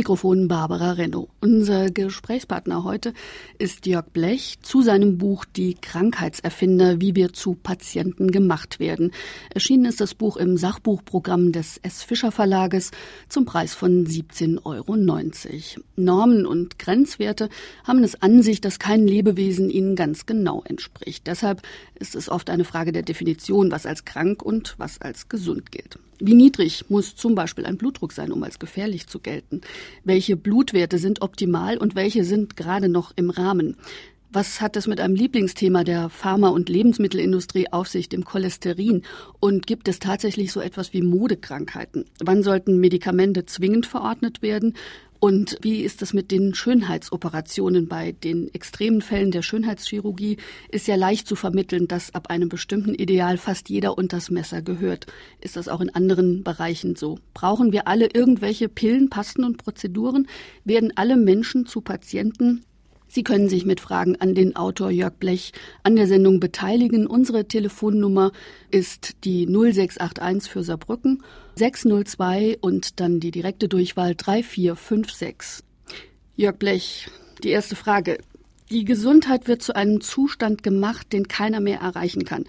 Mikrofon Barbara Renno. Unser Gesprächspartner heute ist Jörg Blech zu seinem Buch Die Krankheitserfinder, wie wir zu Patienten gemacht werden. Erschienen ist das Buch im Sachbuchprogramm des S. Fischer Verlages zum Preis von 17,90 Euro. Normen und Grenzwerte haben es an sich, dass kein Lebewesen ihnen ganz genau entspricht. Deshalb ist es oft eine Frage der Definition, was als krank und was als gesund gilt. Wie niedrig muss zum Beispiel ein Blutdruck sein, um als gefährlich zu gelten? Welche Blutwerte sind optimal und welche sind gerade noch im Rahmen? Was hat es mit einem Lieblingsthema der Pharma- und Lebensmittelindustrie auf sich, dem Cholesterin? Und gibt es tatsächlich so etwas wie Modekrankheiten? Wann sollten Medikamente zwingend verordnet werden? Und wie ist es mit den Schönheitsoperationen? Bei den extremen Fällen der Schönheitschirurgie ist ja leicht zu vermitteln, dass ab einem bestimmten Ideal fast jeder unters Messer gehört. Ist das auch in anderen Bereichen so? Brauchen wir alle irgendwelche Pillen, Pasten und Prozeduren? Werden alle Menschen zu Patienten? Sie können sich mit Fragen an den Autor Jörg Blech an der Sendung beteiligen. Unsere Telefonnummer ist die 0681 für Saarbrücken 602 und dann die direkte Durchwahl 3456. Jörg Blech, die erste Frage. Die Gesundheit wird zu einem Zustand gemacht, den keiner mehr erreichen kann.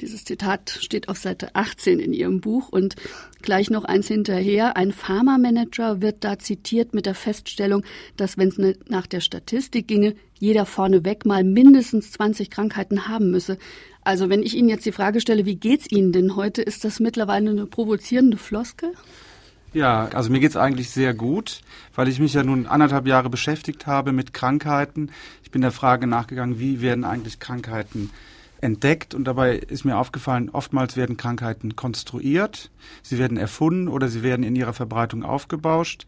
Dieses Zitat steht auf Seite 18 in Ihrem Buch und gleich noch eins hinterher. Ein Pharmamanager wird da zitiert mit der Feststellung, dass wenn es ne, nach der Statistik ginge, jeder vorneweg mal mindestens 20 Krankheiten haben müsse. Also wenn ich Ihnen jetzt die Frage stelle, wie geht's Ihnen denn heute, ist das mittlerweile eine provozierende Floskel? Ja, also mir geht's eigentlich sehr gut, weil ich mich ja nun anderthalb Jahre beschäftigt habe mit Krankheiten. Ich bin der Frage nachgegangen, wie werden eigentlich Krankheiten entdeckt und dabei ist mir aufgefallen, oftmals werden Krankheiten konstruiert, sie werden erfunden oder sie werden in ihrer Verbreitung aufgebauscht.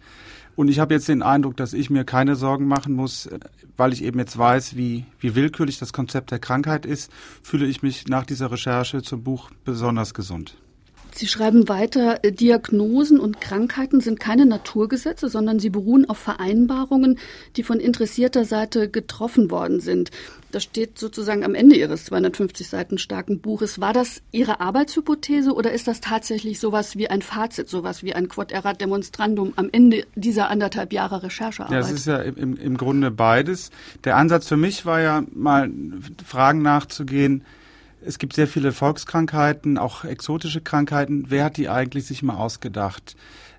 Und ich habe jetzt den Eindruck, dass ich mir keine Sorgen machen muss, weil ich eben jetzt weiß, wie, wie willkürlich das Konzept der Krankheit ist, fühle ich mich nach dieser Recherche zum Buch besonders gesund. Sie schreiben weiter, äh, Diagnosen und Krankheiten sind keine Naturgesetze, sondern sie beruhen auf Vereinbarungen, die von interessierter Seite getroffen worden sind. Das steht sozusagen am Ende Ihres 250 Seiten starken Buches. War das Ihre Arbeitshypothese oder ist das tatsächlich sowas wie ein Fazit, sowas wie ein Quod erat demonstrandum am Ende dieser anderthalb Jahre Recherchearbeit? Ja, es ist ja im, im Grunde beides. Der Ansatz für mich war ja mal Fragen nachzugehen, es gibt sehr viele Volkskrankheiten, auch exotische Krankheiten. Wer hat die eigentlich sich mal ausgedacht?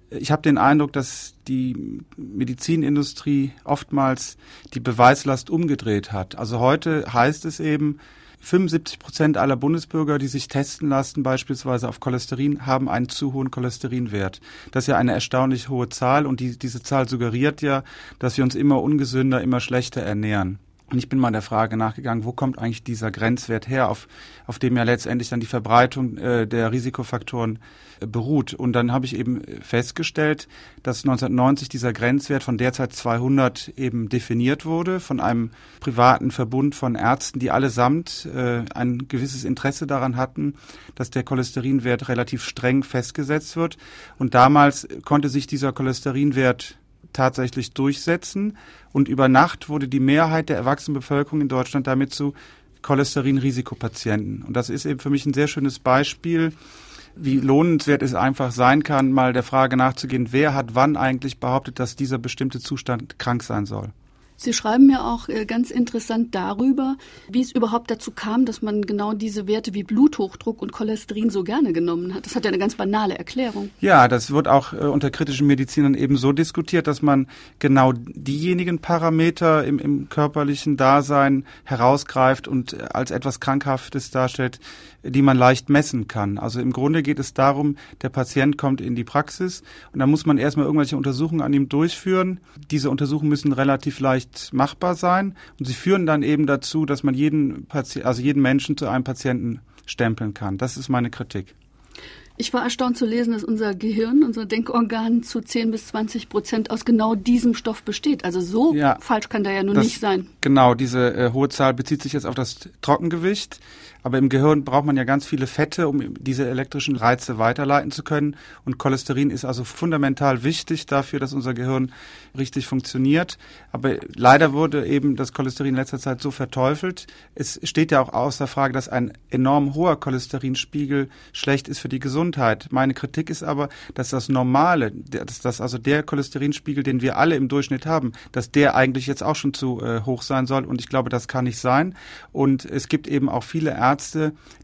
Ich habe den Eindruck, dass die Medizinindustrie oftmals die Beweislast umgedreht hat. Also heute heißt es eben, 75 Prozent aller Bundesbürger, die sich testen lassen, beispielsweise auf Cholesterin, haben einen zu hohen Cholesterinwert. Das ist ja eine erstaunlich hohe Zahl und die, diese Zahl suggeriert ja, dass wir uns immer ungesünder, immer schlechter ernähren. Und ich bin mal der Frage nachgegangen, wo kommt eigentlich dieser Grenzwert her, auf, auf dem ja letztendlich dann die Verbreitung äh, der Risikofaktoren äh, beruht. Und dann habe ich eben festgestellt, dass 1990 dieser Grenzwert von derzeit 200 eben definiert wurde von einem privaten Verbund von Ärzten, die allesamt äh, ein gewisses Interesse daran hatten, dass der Cholesterinwert relativ streng festgesetzt wird. Und damals konnte sich dieser Cholesterinwert tatsächlich durchsetzen. Und über Nacht wurde die Mehrheit der Erwachsenenbevölkerung in Deutschland damit zu Cholesterinrisikopatienten. Und das ist eben für mich ein sehr schönes Beispiel, wie lohnenswert es einfach sein kann, mal der Frage nachzugehen, wer hat wann eigentlich behauptet, dass dieser bestimmte Zustand krank sein soll. Sie schreiben ja auch äh, ganz interessant darüber, wie es überhaupt dazu kam, dass man genau diese Werte wie Bluthochdruck und Cholesterin so gerne genommen hat. Das hat ja eine ganz banale Erklärung. Ja, das wird auch äh, unter kritischen Medizinern eben so diskutiert, dass man genau diejenigen Parameter im, im körperlichen Dasein herausgreift und äh, als etwas Krankhaftes darstellt, die man leicht messen kann. Also im Grunde geht es darum, der Patient kommt in die Praxis und da muss man erstmal irgendwelche Untersuchungen an ihm durchführen. Diese Untersuchungen müssen relativ leicht machbar sein und sie führen dann eben dazu, dass man jeden Patient, also jeden Menschen zu einem Patienten stempeln kann. Das ist meine Kritik. Ich war erstaunt zu lesen, dass unser Gehirn, unser Denkorgan zu 10 bis 20 Prozent aus genau diesem Stoff besteht. Also so ja, falsch kann der ja nun das, nicht sein. Genau, diese äh, hohe Zahl bezieht sich jetzt auf das Trockengewicht. Aber im Gehirn braucht man ja ganz viele Fette, um diese elektrischen Reize weiterleiten zu können. Und Cholesterin ist also fundamental wichtig dafür, dass unser Gehirn richtig funktioniert. Aber leider wurde eben das Cholesterin in letzter Zeit so verteufelt. Es steht ja auch außer Frage, dass ein enorm hoher Cholesterinspiegel schlecht ist für die Gesundheit. Meine Kritik ist aber, dass das Normale, dass das also der Cholesterinspiegel, den wir alle im Durchschnitt haben, dass der eigentlich jetzt auch schon zu äh, hoch sein soll. Und ich glaube, das kann nicht sein. Und es gibt eben auch viele Ärzte,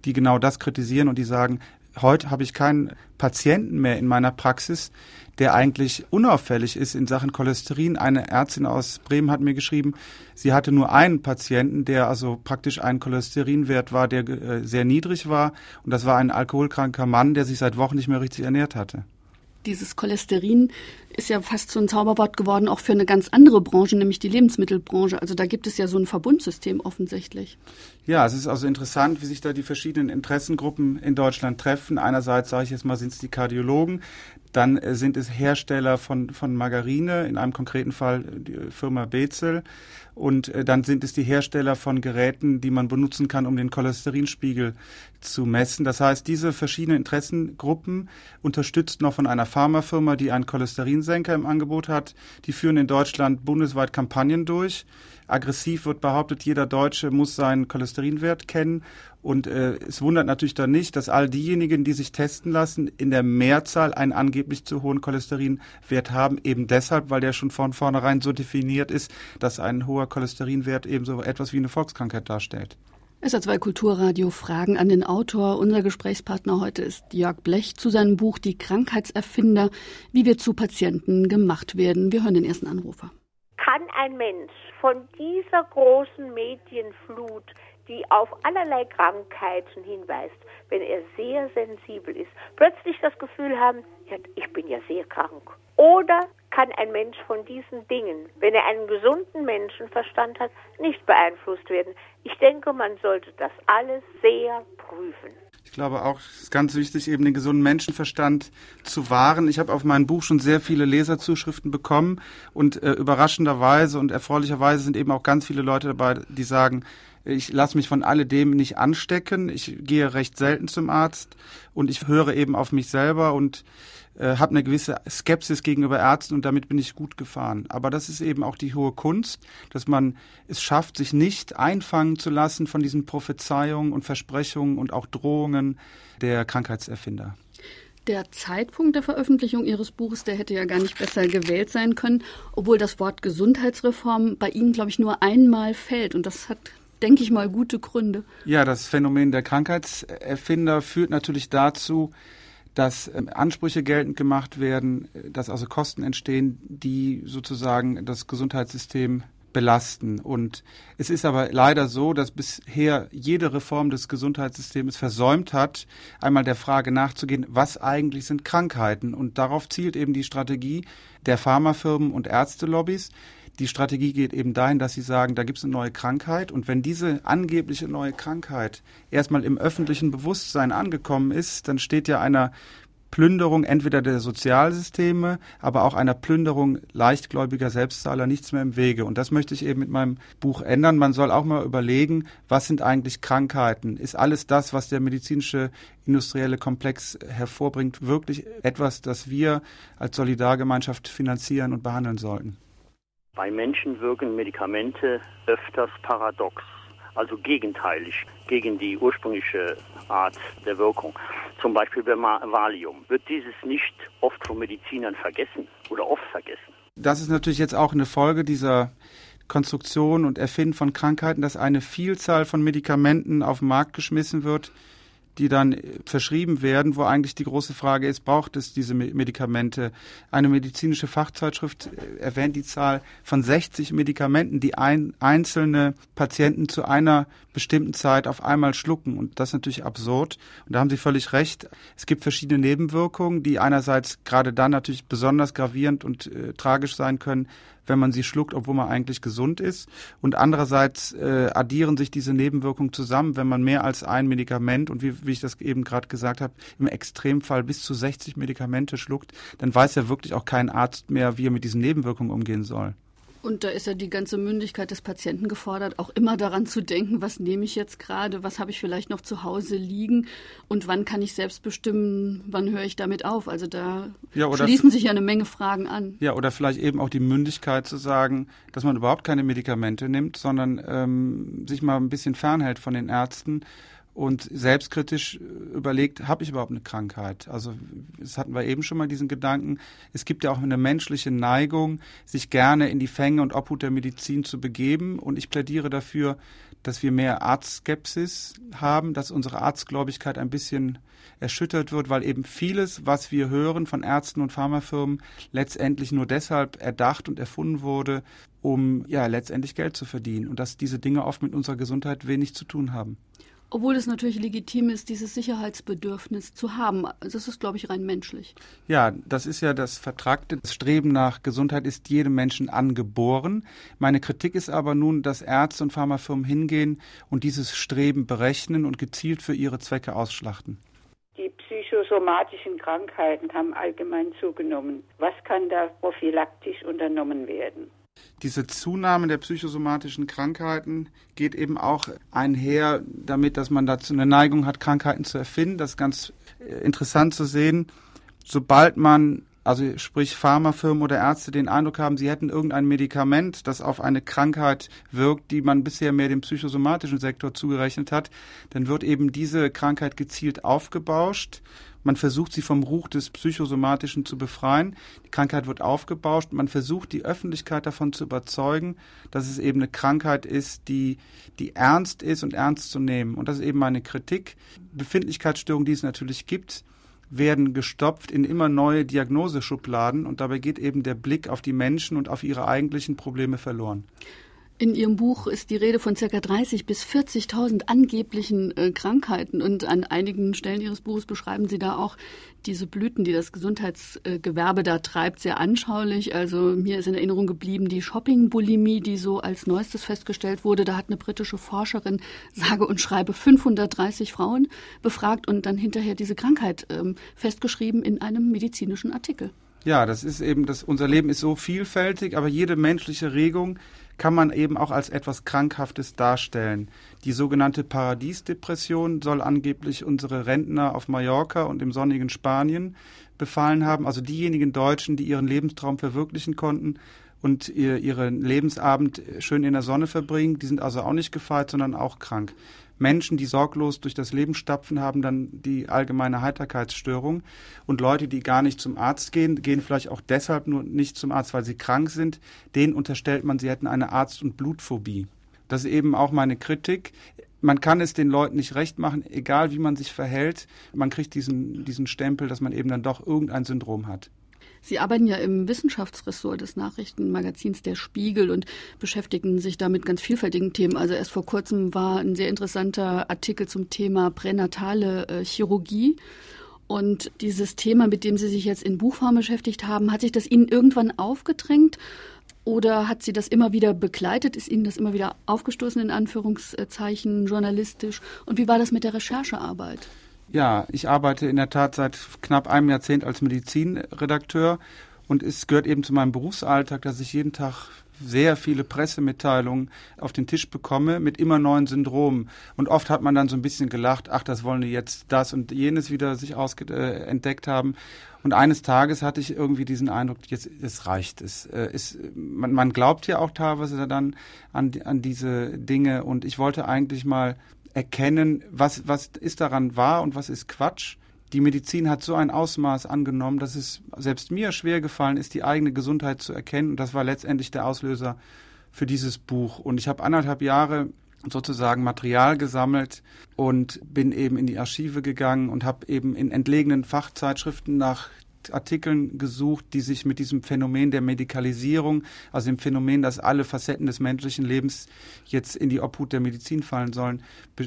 die genau das kritisieren und die sagen, heute habe ich keinen Patienten mehr in meiner Praxis, der eigentlich unauffällig ist in Sachen Cholesterin. Eine Ärztin aus Bremen hat mir geschrieben, sie hatte nur einen Patienten, der also praktisch ein Cholesterinwert war, der äh, sehr niedrig war. Und das war ein alkoholkranker Mann, der sich seit Wochen nicht mehr richtig ernährt hatte dieses Cholesterin ist ja fast so ein Zauberwort geworden, auch für eine ganz andere Branche, nämlich die Lebensmittelbranche. Also da gibt es ja so ein Verbundsystem offensichtlich. Ja, es ist also interessant, wie sich da die verschiedenen Interessengruppen in Deutschland treffen. Einerseits, sage ich jetzt mal, sind es die Kardiologen, dann äh, sind es Hersteller von, von Margarine, in einem konkreten Fall die Firma Bezel. Und äh, dann sind es die Hersteller von Geräten, die man benutzen kann, um den Cholesterinspiegel zu messen. Das heißt, diese verschiedenen Interessengruppen, unterstützt noch von einer Pharmafirma, die einen Cholesterinsenker im Angebot hat, die führen in Deutschland bundesweit Kampagnen durch. Aggressiv wird behauptet, jeder Deutsche muss seinen Cholesterinwert kennen. Und äh, es wundert natürlich dann nicht, dass all diejenigen, die sich testen lassen, in der Mehrzahl einen angeblich zu hohen Cholesterinwert haben, eben deshalb, weil der schon von vornherein so definiert ist, dass ein hoher Cholesterinwert eben so etwas wie eine Volkskrankheit darstellt. SA2 Kulturradio Fragen an den Autor. Unser Gesprächspartner heute ist Jörg Blech zu seinem Buch Die Krankheitserfinder, wie wir zu Patienten gemacht werden. Wir hören den ersten Anrufer. Kann ein Mensch von dieser großen Medienflut, die auf allerlei Krankheiten hinweist, wenn er sehr sensibel ist, plötzlich das Gefühl haben, ja, ich bin ja sehr krank. Oder kann ein Mensch von diesen Dingen, wenn er einen gesunden Menschenverstand hat, nicht beeinflusst werden. Ich denke, man sollte das alles sehr prüfen. Ich glaube auch, es ist ganz wichtig, eben den gesunden Menschenverstand zu wahren. Ich habe auf mein Buch schon sehr viele Leserzuschriften bekommen und äh, überraschenderweise und erfreulicherweise sind eben auch ganz viele Leute dabei, die sagen, ich lasse mich von alledem nicht anstecken. Ich gehe recht selten zum Arzt und ich höre eben auf mich selber und äh, habe eine gewisse Skepsis gegenüber Ärzten und damit bin ich gut gefahren. Aber das ist eben auch die hohe Kunst, dass man es schafft, sich nicht einfangen zu lassen von diesen Prophezeiungen und Versprechungen und auch Drohungen der Krankheitserfinder. Der Zeitpunkt der Veröffentlichung Ihres Buches, der hätte ja gar nicht besser gewählt sein können, obwohl das Wort Gesundheitsreform bei Ihnen, glaube ich, nur einmal fällt. Und das hat denke ich mal, gute Gründe. Ja, das Phänomen der Krankheitserfinder führt natürlich dazu, dass ähm, Ansprüche geltend gemacht werden, dass also Kosten entstehen, die sozusagen das Gesundheitssystem belasten. Und es ist aber leider so, dass bisher jede Reform des Gesundheitssystems versäumt hat, einmal der Frage nachzugehen, was eigentlich sind Krankheiten. Und darauf zielt eben die Strategie der Pharmafirmen und Ärztelobbys. Die Strategie geht eben dahin, dass sie sagen, da gibt es eine neue Krankheit und wenn diese angebliche neue Krankheit erstmal im öffentlichen Bewusstsein angekommen ist, dann steht ja einer Plünderung entweder der Sozialsysteme, aber auch einer Plünderung leichtgläubiger Selbstzahler nichts mehr im Wege. Und das möchte ich eben mit meinem Buch ändern. Man soll auch mal überlegen, was sind eigentlich Krankheiten? Ist alles das, was der medizinische industrielle Komplex hervorbringt, wirklich etwas, das wir als Solidargemeinschaft finanzieren und behandeln sollten? Bei Menschen wirken Medikamente öfters paradox, also gegenteilig gegen die ursprüngliche Art der Wirkung. Zum Beispiel bei Valium. Wird dieses nicht oft von Medizinern vergessen oder oft vergessen? Das ist natürlich jetzt auch eine Folge dieser Konstruktion und Erfinden von Krankheiten, dass eine Vielzahl von Medikamenten auf den Markt geschmissen wird, die dann verschrieben werden, wo eigentlich die große Frage ist, braucht es diese Medikamente? Eine medizinische Fachzeitschrift äh, erwähnt die Zahl von 60 Medikamenten, die ein, einzelne Patienten zu einer bestimmten Zeit auf einmal schlucken. Und das ist natürlich absurd. Und da haben Sie völlig recht. Es gibt verschiedene Nebenwirkungen, die einerseits gerade dann natürlich besonders gravierend und äh, tragisch sein können, wenn man sie schluckt, obwohl man eigentlich gesund ist. Und andererseits äh, addieren sich diese Nebenwirkungen zusammen, wenn man mehr als ein Medikament und wie, wie ich das eben gerade gesagt habe, im Extremfall bis zu 60 Medikamente schluckt, dann weiß ja wirklich auch kein Arzt mehr, wie er mit diesen Nebenwirkungen umgehen soll. Und da ist ja die ganze Mündigkeit des Patienten gefordert, auch immer daran zu denken, was nehme ich jetzt gerade, was habe ich vielleicht noch zu Hause liegen und wann kann ich selbst bestimmen, wann höre ich damit auf. Also da ja, schließen sich ja eine Menge Fragen an. Ja, oder vielleicht eben auch die Mündigkeit zu sagen, dass man überhaupt keine Medikamente nimmt, sondern ähm, sich mal ein bisschen fernhält von den Ärzten und selbstkritisch überlegt, habe ich überhaupt eine Krankheit? Also das hatten wir eben schon mal diesen Gedanken. Es gibt ja auch eine menschliche Neigung, sich gerne in die Fänge und Obhut der Medizin zu begeben. Und ich plädiere dafür, dass wir mehr Arztskepsis haben, dass unsere Arztgläubigkeit ein bisschen erschüttert wird, weil eben vieles, was wir hören von Ärzten und Pharmafirmen, letztendlich nur deshalb erdacht und erfunden wurde, um ja letztendlich Geld zu verdienen und dass diese Dinge oft mit unserer Gesundheit wenig zu tun haben. Obwohl es natürlich legitim ist, dieses Sicherheitsbedürfnis zu haben. Also das ist, glaube ich, rein menschlich. Ja, das ist ja das Vertragte. Das Streben nach Gesundheit ist jedem Menschen angeboren. Meine Kritik ist aber nun, dass Ärzte und Pharmafirmen hingehen und dieses Streben berechnen und gezielt für ihre Zwecke ausschlachten. Die psychosomatischen Krankheiten haben allgemein zugenommen. Was kann da prophylaktisch unternommen werden? Diese Zunahme der psychosomatischen Krankheiten geht eben auch einher damit, dass man dazu eine Neigung hat, Krankheiten zu erfinden. Das ist ganz äh, interessant zu sehen. Sobald man also sprich Pharmafirmen oder Ärzte den Eindruck haben, sie hätten irgendein Medikament, das auf eine Krankheit wirkt, die man bisher mehr dem psychosomatischen Sektor zugerechnet hat, dann wird eben diese Krankheit gezielt aufgebauscht man versucht sie vom Ruch des Psychosomatischen zu befreien. Die Krankheit wird aufgebauscht. Man versucht die Öffentlichkeit davon zu überzeugen, dass es eben eine Krankheit ist, die, die ernst ist und ernst zu nehmen. Und das ist eben meine Kritik. Befindlichkeitsstörungen, die es natürlich gibt, werden gestopft in immer neue Diagnoseschubladen und dabei geht eben der Blick auf die Menschen und auf ihre eigentlichen Probleme verloren. In Ihrem Buch ist die Rede von ca. 30 bis 40.000 angeblichen äh, Krankheiten und an einigen Stellen Ihres Buches beschreiben Sie da auch diese Blüten, die das Gesundheitsgewerbe da treibt, sehr anschaulich. Also mir ist in Erinnerung geblieben die Shopping-Bulimie, die so als neuestes festgestellt wurde. Da hat eine britische Forscherin sage und schreibe 530 Frauen befragt und dann hinterher diese Krankheit ähm, festgeschrieben in einem medizinischen Artikel. Ja, das ist eben, das, unser Leben ist so vielfältig, aber jede menschliche Regung kann man eben auch als etwas Krankhaftes darstellen. Die sogenannte Paradiesdepression soll angeblich unsere Rentner auf Mallorca und im sonnigen Spanien befallen haben, also diejenigen Deutschen, die ihren Lebenstraum verwirklichen konnten und ihr, ihren Lebensabend schön in der Sonne verbringen, die sind also auch nicht gefeit, sondern auch krank. Menschen, die sorglos durch das Leben stapfen, haben dann die allgemeine Heiterkeitsstörung. Und Leute, die gar nicht zum Arzt gehen, gehen vielleicht auch deshalb nur nicht zum Arzt, weil sie krank sind. Denen unterstellt man, sie hätten eine Arzt- und Blutphobie. Das ist eben auch meine Kritik. Man kann es den Leuten nicht recht machen, egal wie man sich verhält. Man kriegt diesen, diesen Stempel, dass man eben dann doch irgendein Syndrom hat. Sie arbeiten ja im Wissenschaftsressort des Nachrichtenmagazins Der Spiegel und beschäftigen sich da mit ganz vielfältigen Themen. Also erst vor kurzem war ein sehr interessanter Artikel zum Thema pränatale äh, Chirurgie. Und dieses Thema, mit dem Sie sich jetzt in Buchform beschäftigt haben, hat sich das Ihnen irgendwann aufgedrängt? Oder hat Sie das immer wieder begleitet? Ist Ihnen das immer wieder aufgestoßen, in Anführungszeichen, journalistisch? Und wie war das mit der Recherchearbeit? Ja, ich arbeite in der Tat seit knapp einem Jahrzehnt als Medizinredakteur und es gehört eben zu meinem Berufsalltag, dass ich jeden Tag sehr viele Pressemitteilungen auf den Tisch bekomme mit immer neuen Syndromen. Und oft hat man dann so ein bisschen gelacht, ach, das wollen die jetzt das und jenes wieder sich äh, entdeckt haben. Und eines Tages hatte ich irgendwie diesen Eindruck, jetzt es reicht. Es äh, ist, man, man glaubt ja auch teilweise dann an, an diese Dinge. Und ich wollte eigentlich mal erkennen, was, was ist daran wahr und was ist Quatsch. Die Medizin hat so ein Ausmaß angenommen, dass es selbst mir schwer gefallen ist, die eigene Gesundheit zu erkennen. Und das war letztendlich der Auslöser für dieses Buch. Und ich habe anderthalb Jahre sozusagen Material gesammelt und bin eben in die Archive gegangen und habe eben in entlegenen Fachzeitschriften nach Artikeln gesucht, die sich mit diesem Phänomen der Medikalisierung, also dem Phänomen, dass alle Facetten des menschlichen Lebens jetzt in die Obhut der Medizin fallen sollen,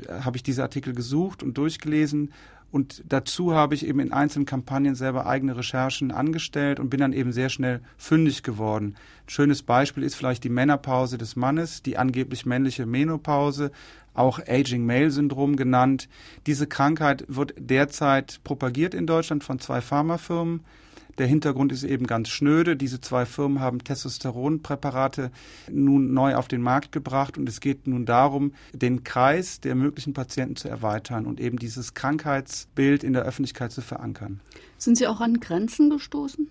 habe ich diese Artikel gesucht und durchgelesen. Und dazu habe ich eben in einzelnen Kampagnen selber eigene Recherchen angestellt und bin dann eben sehr schnell fündig geworden. Ein schönes Beispiel ist vielleicht die Männerpause des Mannes, die angeblich männliche Menopause, auch Aging Male Syndrom genannt. Diese Krankheit wird derzeit propagiert in Deutschland von zwei Pharmafirmen. Der Hintergrund ist eben ganz schnöde. Diese zwei Firmen haben Testosteronpräparate nun neu auf den Markt gebracht und es geht nun darum, den Kreis der möglichen Patienten zu erweitern und eben dieses Krankheitsbild in der Öffentlichkeit zu verankern. Sind Sie auch an Grenzen gestoßen?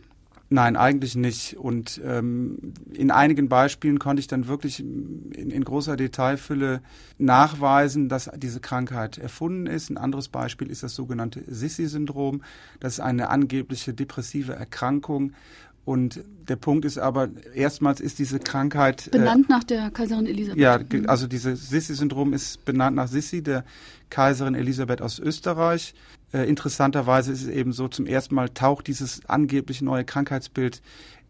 Nein, eigentlich nicht. Und ähm, in einigen Beispielen konnte ich dann wirklich in, in, großer Detailfülle nachweisen, dass diese Krankheit erfunden ist. Ein anderes Beispiel ist das sogenannte Sissi-Syndrom. Das ist eine angebliche depressive Erkrankung. Und der Punkt ist aber, erstmals ist diese Krankheit. Äh, benannt äh, nach der Kaiserin Elisabeth. Ja, also dieses Sissi-Syndrom ist benannt nach Sissi, der Kaiserin Elisabeth aus Österreich. Äh, interessanterweise ist es eben so, zum ersten Mal taucht dieses angeblich neue Krankheitsbild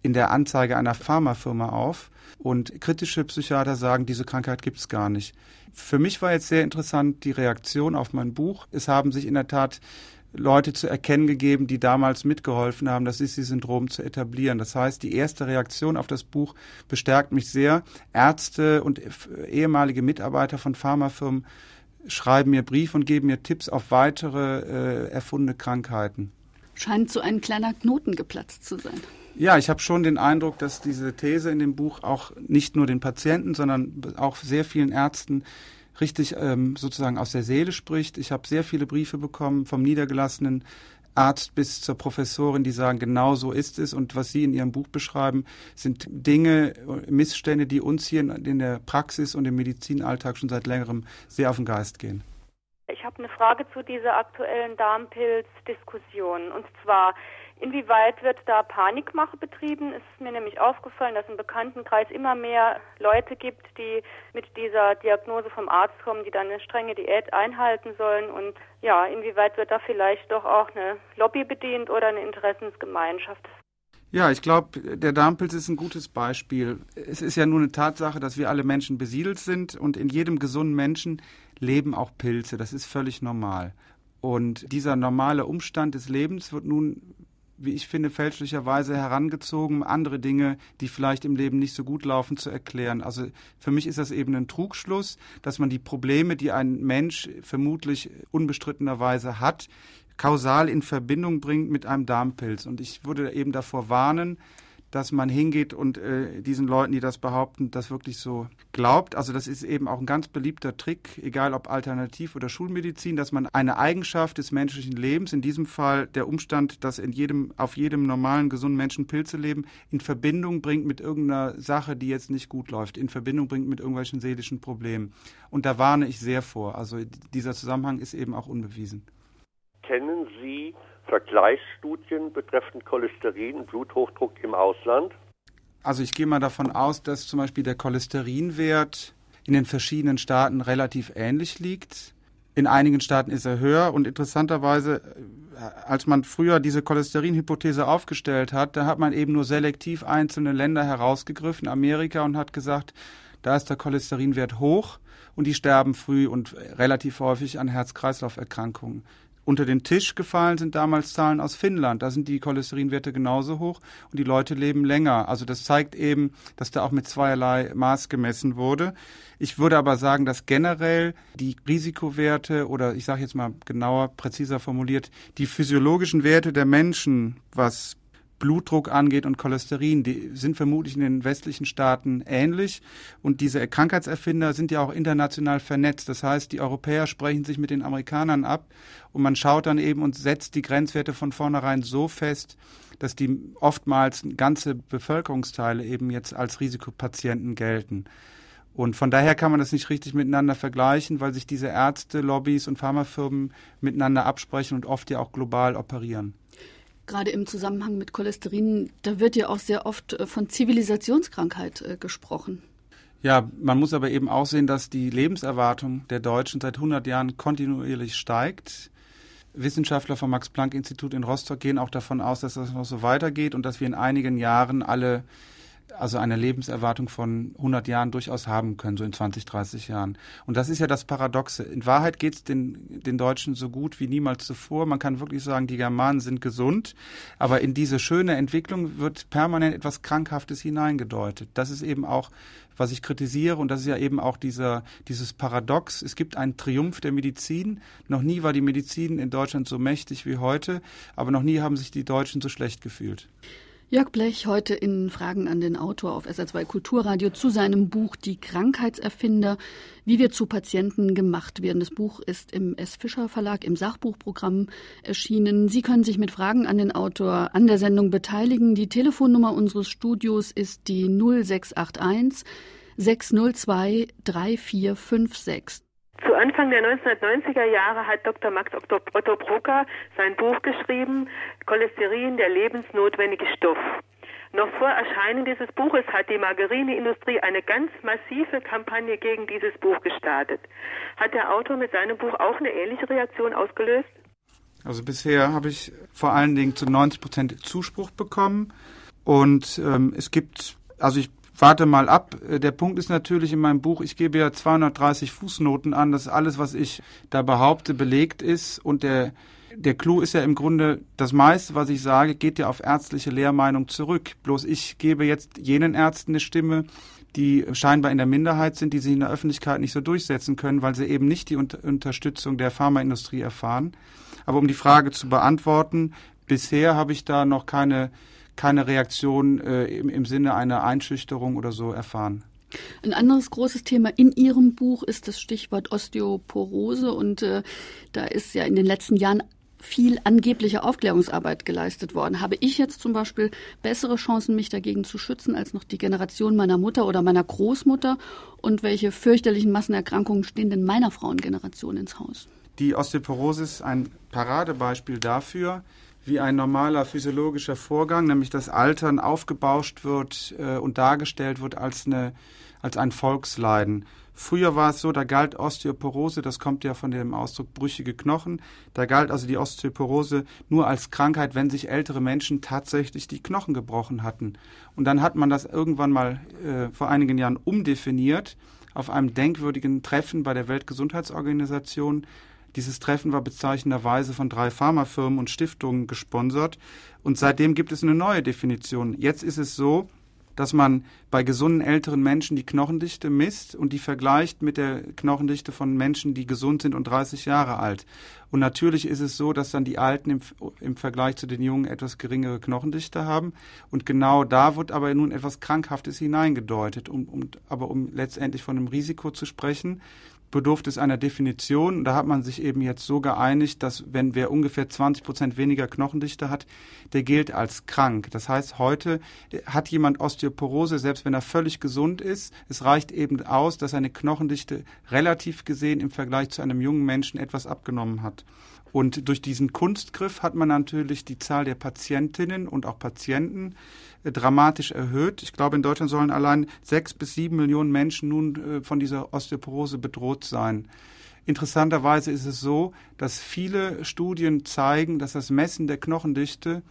in der Anzeige einer Pharmafirma auf. Und kritische Psychiater sagen, diese Krankheit gibt es gar nicht. Für mich war jetzt sehr interessant die Reaktion auf mein Buch. Es haben sich in der Tat Leute zu erkennen gegeben, die damals mitgeholfen haben, das Sissi-Syndrom zu etablieren. Das heißt, die erste Reaktion auf das Buch bestärkt mich sehr. Ärzte und ehemalige Mitarbeiter von Pharmafirmen schreiben mir Brief und geben mir Tipps auf weitere äh, erfundene Krankheiten. Scheint so ein kleiner Knoten geplatzt zu sein. Ja, ich habe schon den Eindruck, dass diese These in dem Buch auch nicht nur den Patienten, sondern auch sehr vielen Ärzten richtig ähm, sozusagen aus der Seele spricht. Ich habe sehr viele Briefe bekommen vom niedergelassenen Arzt bis zur Professorin, die sagen, genau so ist es. Und was Sie in Ihrem Buch beschreiben, sind Dinge, Missstände, die uns hier in der Praxis und im Medizinalltag schon seit längerem sehr auf den Geist gehen. Ich habe eine Frage zu dieser aktuellen Darmpilz-Diskussion. Und zwar, Inwieweit wird da Panikmache betrieben? Es ist mir nämlich aufgefallen, dass im Bekanntenkreis immer mehr Leute gibt, die mit dieser Diagnose vom Arzt kommen, die dann eine strenge Diät einhalten sollen. Und ja, inwieweit wird da vielleicht doch auch eine Lobby bedient oder eine Interessensgemeinschaft? Ja, ich glaube, der Darmpilz ist ein gutes Beispiel. Es ist ja nur eine Tatsache, dass wir alle Menschen besiedelt sind und in jedem gesunden Menschen leben auch Pilze. Das ist völlig normal. Und dieser normale Umstand des Lebens wird nun wie ich finde, fälschlicherweise herangezogen, andere Dinge, die vielleicht im Leben nicht so gut laufen, zu erklären. Also für mich ist das eben ein Trugschluss, dass man die Probleme, die ein Mensch vermutlich unbestrittenerweise hat, kausal in Verbindung bringt mit einem Darmpilz. Und ich würde eben davor warnen, dass man hingeht und äh, diesen Leuten, die das behaupten, das wirklich so glaubt. Also das ist eben auch ein ganz beliebter Trick, egal ob Alternativ- oder Schulmedizin, dass man eine Eigenschaft des menschlichen Lebens, in diesem Fall der Umstand, dass in jedem, auf jedem normalen, gesunden Menschen Pilze leben, in Verbindung bringt mit irgendeiner Sache, die jetzt nicht gut läuft, in Verbindung bringt mit irgendwelchen seelischen Problemen. Und da warne ich sehr vor. Also dieser Zusammenhang ist eben auch unbewiesen. Kennen Sie Vergleichsstudien betreffend Cholesterin und Bluthochdruck im Ausland? Also ich gehe mal davon aus, dass zum Beispiel der Cholesterinwert in den verschiedenen Staaten relativ ähnlich liegt. In einigen Staaten ist er höher und interessanterweise, äh, als man früher diese Cholesterinhypothese aufgestellt hat, da hat man eben nur selektiv einzelne Länder herausgegriffen, Amerika, und hat gesagt, da ist der Cholesterinwert hoch und die sterben früh und relativ häufig an Herz-Kreislauf-Erkrankungen unter den Tisch gefallen sind damals Zahlen aus Finnland. Da sind die Cholesterinwerte genauso hoch und die Leute leben länger. Also das zeigt eben, dass da auch mit zweierlei Maß gemessen wurde. Ich würde aber sagen, dass generell die Risikowerte oder ich sage jetzt mal genauer, präziser formuliert, die physiologischen Werte der Menschen, was Blutdruck angeht und Cholesterin, die sind vermutlich in den westlichen Staaten ähnlich. Und diese Krankheitserfinder sind ja auch international vernetzt. Das heißt, die Europäer sprechen sich mit den Amerikanern ab und man schaut dann eben und setzt die Grenzwerte von vornherein so fest, dass die oftmals ganze Bevölkerungsteile eben jetzt als Risikopatienten gelten. Und von daher kann man das nicht richtig miteinander vergleichen, weil sich diese Ärzte, Lobbys und Pharmafirmen miteinander absprechen und oft ja auch global operieren gerade im Zusammenhang mit Cholesterin, da wird ja auch sehr oft äh, von Zivilisationskrankheit äh, gesprochen. Ja, man muss aber eben auch sehen, dass die Lebenserwartung der Deutschen seit 100 Jahren kontinuierlich steigt. Wissenschaftler vom Max-Planck-Institut in Rostock gehen auch davon aus, dass das noch so weitergeht und dass wir in einigen Jahren alle also eine Lebenserwartung von 100 Jahren durchaus haben können, so in 20, 30 Jahren. Und das ist ja das Paradoxe. In Wahrheit geht es den, den Deutschen so gut wie niemals zuvor. Man kann wirklich sagen, die Germanen sind gesund, aber in diese schöne Entwicklung wird permanent etwas Krankhaftes hineingedeutet. Das ist eben auch, was ich kritisiere und das ist ja eben auch dieser, dieses Paradox. Es gibt einen Triumph der Medizin. Noch nie war die Medizin in Deutschland so mächtig wie heute, aber noch nie haben sich die Deutschen so schlecht gefühlt. Jörg Blech heute in Fragen an den Autor auf SR2 Kulturradio zu seinem Buch Die Krankheitserfinder, wie wir zu Patienten gemacht werden. Das Buch ist im S. Fischer Verlag im Sachbuchprogramm erschienen. Sie können sich mit Fragen an den Autor an der Sendung beteiligen. Die Telefonnummer unseres Studios ist die 0681 602 3456. Zu Anfang der 1990er Jahre hat Dr. Max Otto Brucker sein Buch geschrieben, Cholesterin, der lebensnotwendige Stoff. Noch vor Erscheinen dieses Buches hat die Margarineindustrie eine ganz massive Kampagne gegen dieses Buch gestartet. Hat der Autor mit seinem Buch auch eine ähnliche Reaktion ausgelöst? Also bisher habe ich vor allen Dingen zu 90 Prozent Zuspruch bekommen. Und ähm, es gibt, also ich warte mal ab. Äh, der Punkt ist natürlich in meinem Buch, ich gebe ja 230 Fußnoten an, dass alles, was ich da behaupte, belegt ist. Und der, der Clou ist ja im Grunde, das meiste, was ich sage, geht ja auf ärztliche Lehrmeinung zurück. Bloß ich gebe jetzt jenen Ärzten eine Stimme, die scheinbar in der Minderheit sind, die sich in der Öffentlichkeit nicht so durchsetzen können, weil sie eben nicht die Unter Unterstützung der Pharmaindustrie erfahren. Aber um die Frage zu beantworten, bisher habe ich da noch keine keine Reaktion äh, im, im Sinne einer Einschüchterung oder so erfahren. Ein anderes großes Thema in Ihrem Buch ist das Stichwort Osteoporose und äh, da ist ja in den letzten Jahren viel angebliche Aufklärungsarbeit geleistet worden. Habe ich jetzt zum Beispiel bessere Chancen, mich dagegen zu schützen, als noch die Generation meiner Mutter oder meiner Großmutter? Und welche fürchterlichen Massenerkrankungen stehen denn meiner Frauengeneration ins Haus? Die Osteoporose ist ein Paradebeispiel dafür, wie ein normaler physiologischer Vorgang, nämlich das Altern aufgebauscht wird äh, und dargestellt wird als, eine, als ein Volksleiden. Früher war es so, da galt Osteoporose, das kommt ja von dem Ausdruck brüchige Knochen, da galt also die Osteoporose nur als Krankheit, wenn sich ältere Menschen tatsächlich die Knochen gebrochen hatten. Und dann hat man das irgendwann mal äh, vor einigen Jahren umdefiniert auf einem denkwürdigen Treffen bei der Weltgesundheitsorganisation dieses Treffen war bezeichnenderweise von drei Pharmafirmen und Stiftungen gesponsert. Und seitdem gibt es eine neue Definition. Jetzt ist es so, dass man bei gesunden älteren Menschen die Knochendichte misst und die vergleicht mit der Knochendichte von Menschen, die gesund sind und 30 Jahre alt. Und natürlich ist es so, dass dann die Alten im, im Vergleich zu den Jungen etwas geringere Knochendichte haben. Und genau da wird aber nun etwas Krankhaftes hineingedeutet. Um, um, aber um letztendlich von einem Risiko zu sprechen, bedurfte es einer Definition. Da hat man sich eben jetzt so geeinigt, dass wenn wer ungefähr 20 Prozent weniger Knochendichte hat, der gilt als krank. Das heißt, heute hat jemand Osteoporose, selbst wenn er völlig gesund ist. Es reicht eben aus, dass seine Knochendichte relativ gesehen im Vergleich zu einem jungen Menschen etwas abgenommen hat. Und durch diesen Kunstgriff hat man natürlich die Zahl der Patientinnen und auch Patienten äh, dramatisch erhöht. Ich glaube, in Deutschland sollen allein sechs bis sieben Millionen Menschen nun äh, von dieser Osteoporose bedroht sein. Interessanterweise ist es so, dass viele Studien zeigen, dass das Messen der Knochendichte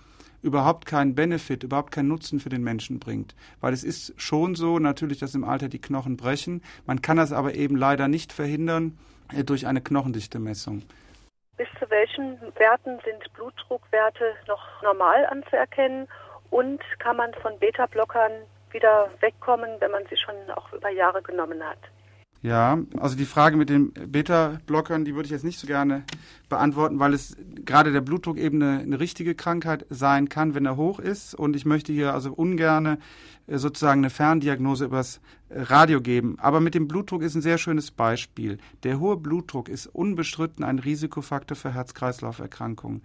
überhaupt keinen Benefit, überhaupt keinen Nutzen für den Menschen bringt. Weil es ist schon so, natürlich, dass im Alter die Knochen brechen. Man kann das aber eben leider nicht verhindern äh, durch eine Knochendichte-Messung. Bis zu welchen Werten sind Blutdruckwerte noch normal anzuerkennen und kann man von Beta-Blockern wieder wegkommen, wenn man sie schon auch über Jahre genommen hat? Ja, also die Frage mit den Beta-Blockern, die würde ich jetzt nicht so gerne beantworten, weil es gerade der Blutdruck eben eine, eine, richtige Krankheit sein kann, wenn er hoch ist. Und ich möchte hier also ungerne äh, sozusagen eine Ferndiagnose übers äh, Radio geben. Aber mit dem Blutdruck ist ein sehr schönes Beispiel. Der hohe Blutdruck ist unbestritten ein Risikofaktor für Herz-Kreislauf-Erkrankungen.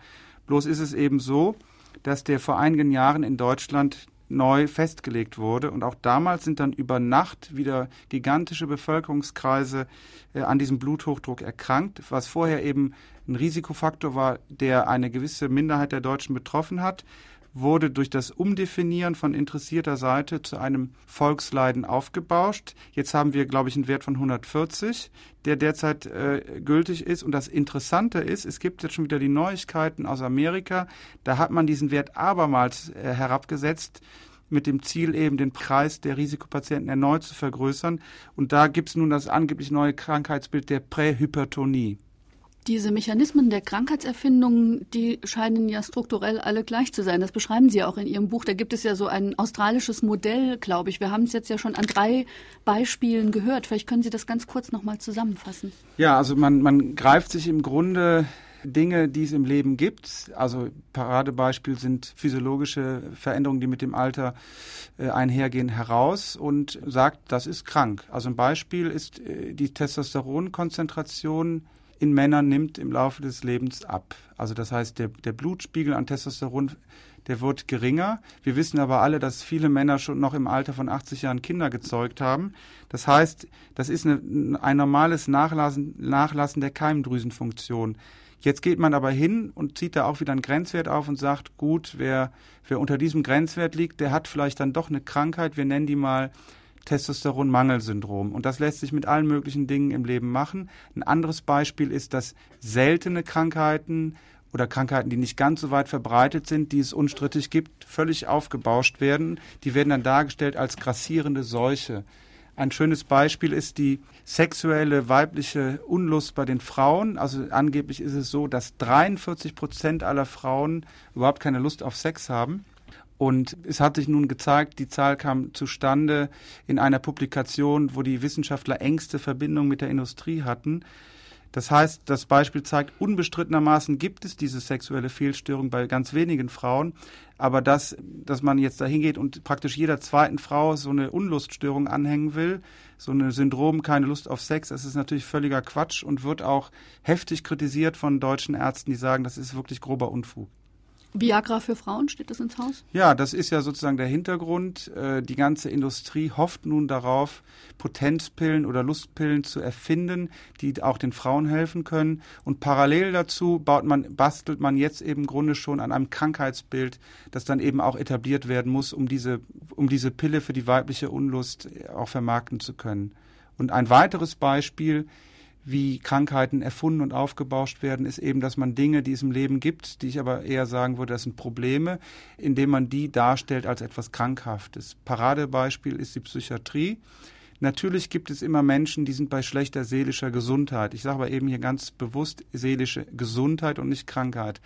Bloß ist es eben so, dass der vor einigen Jahren in Deutschland neu festgelegt wurde. Und auch damals sind dann über Nacht wieder gigantische Bevölkerungskreise äh, an diesem Bluthochdruck erkrankt, was vorher eben ein Risikofaktor war, der eine gewisse Minderheit der Deutschen betroffen hat wurde durch das Umdefinieren von interessierter Seite zu einem Volksleiden aufgebauscht. Jetzt haben wir, glaube ich, einen Wert von 140, der derzeit äh, gültig ist. Und das Interessante ist, es gibt jetzt schon wieder die Neuigkeiten aus Amerika. Da hat man diesen Wert abermals äh, herabgesetzt mit dem Ziel eben den Preis der Risikopatienten erneut zu vergrößern. Und da gibt es nun das angeblich neue Krankheitsbild der Prähypertonie. Diese Mechanismen der Krankheitserfindung, die scheinen ja strukturell alle gleich zu sein. Das beschreiben Sie auch in Ihrem Buch. Da gibt es ja so ein australisches Modell, glaube ich. Wir haben es jetzt ja schon an drei Beispielen gehört. Vielleicht können Sie das ganz kurz nochmal zusammenfassen. Ja, also man, man greift sich im Grunde Dinge, die es im Leben gibt. Also Paradebeispiel sind physiologische Veränderungen, die mit dem Alter äh, einhergehen, heraus und sagt, das ist krank. Also ein Beispiel ist äh, die Testosteronkonzentration in Männern nimmt im Laufe des Lebens ab. Also das heißt, der, der Blutspiegel an Testosteron, der wird geringer. Wir wissen aber alle, dass viele Männer schon noch im Alter von 80 Jahren Kinder gezeugt haben. Das heißt, das ist eine, ein normales Nachlassen, Nachlassen der Keimdrüsenfunktion. Jetzt geht man aber hin und zieht da auch wieder einen Grenzwert auf und sagt, gut, wer, wer unter diesem Grenzwert liegt, der hat vielleicht dann doch eine Krankheit. Wir nennen die mal Testosteronmangelsyndrom. Und das lässt sich mit allen möglichen Dingen im Leben machen. Ein anderes Beispiel ist, dass seltene Krankheiten oder Krankheiten, die nicht ganz so weit verbreitet sind, die es unstrittig gibt, völlig aufgebauscht werden. Die werden dann dargestellt als grassierende Seuche. Ein schönes Beispiel ist die sexuelle weibliche Unlust bei den Frauen. Also angeblich ist es so, dass 43 Prozent aller Frauen überhaupt keine Lust auf Sex haben. Und es hat sich nun gezeigt, die Zahl kam zustande in einer Publikation, wo die Wissenschaftler engste Verbindung mit der Industrie hatten. Das heißt, das Beispiel zeigt, unbestrittenermaßen gibt es diese sexuelle Fehlstörung bei ganz wenigen Frauen. Aber dass, dass man jetzt dahin geht und praktisch jeder zweiten Frau so eine Unluststörung anhängen will, so ein Syndrom, keine Lust auf Sex, das ist natürlich völliger Quatsch und wird auch heftig kritisiert von deutschen Ärzten, die sagen, das ist wirklich grober Unfug. Viagra für Frauen, steht das ins Haus? Ja, das ist ja sozusagen der Hintergrund. Äh, die ganze Industrie hofft nun darauf, Potenzpillen oder Lustpillen zu erfinden, die auch den Frauen helfen können. Und parallel dazu baut man, bastelt man jetzt eben im Grunde schon an einem Krankheitsbild, das dann eben auch etabliert werden muss, um diese, um diese Pille für die weibliche Unlust auch vermarkten zu können. Und ein weiteres Beispiel wie Krankheiten erfunden und aufgebauscht werden, ist eben, dass man Dinge, die es im Leben gibt, die ich aber eher sagen würde, das sind Probleme, indem man die darstellt als etwas Krankhaftes. Paradebeispiel ist die Psychiatrie. Natürlich gibt es immer Menschen, die sind bei schlechter seelischer Gesundheit. Ich sage aber eben hier ganz bewusst seelische Gesundheit und nicht Krankheit.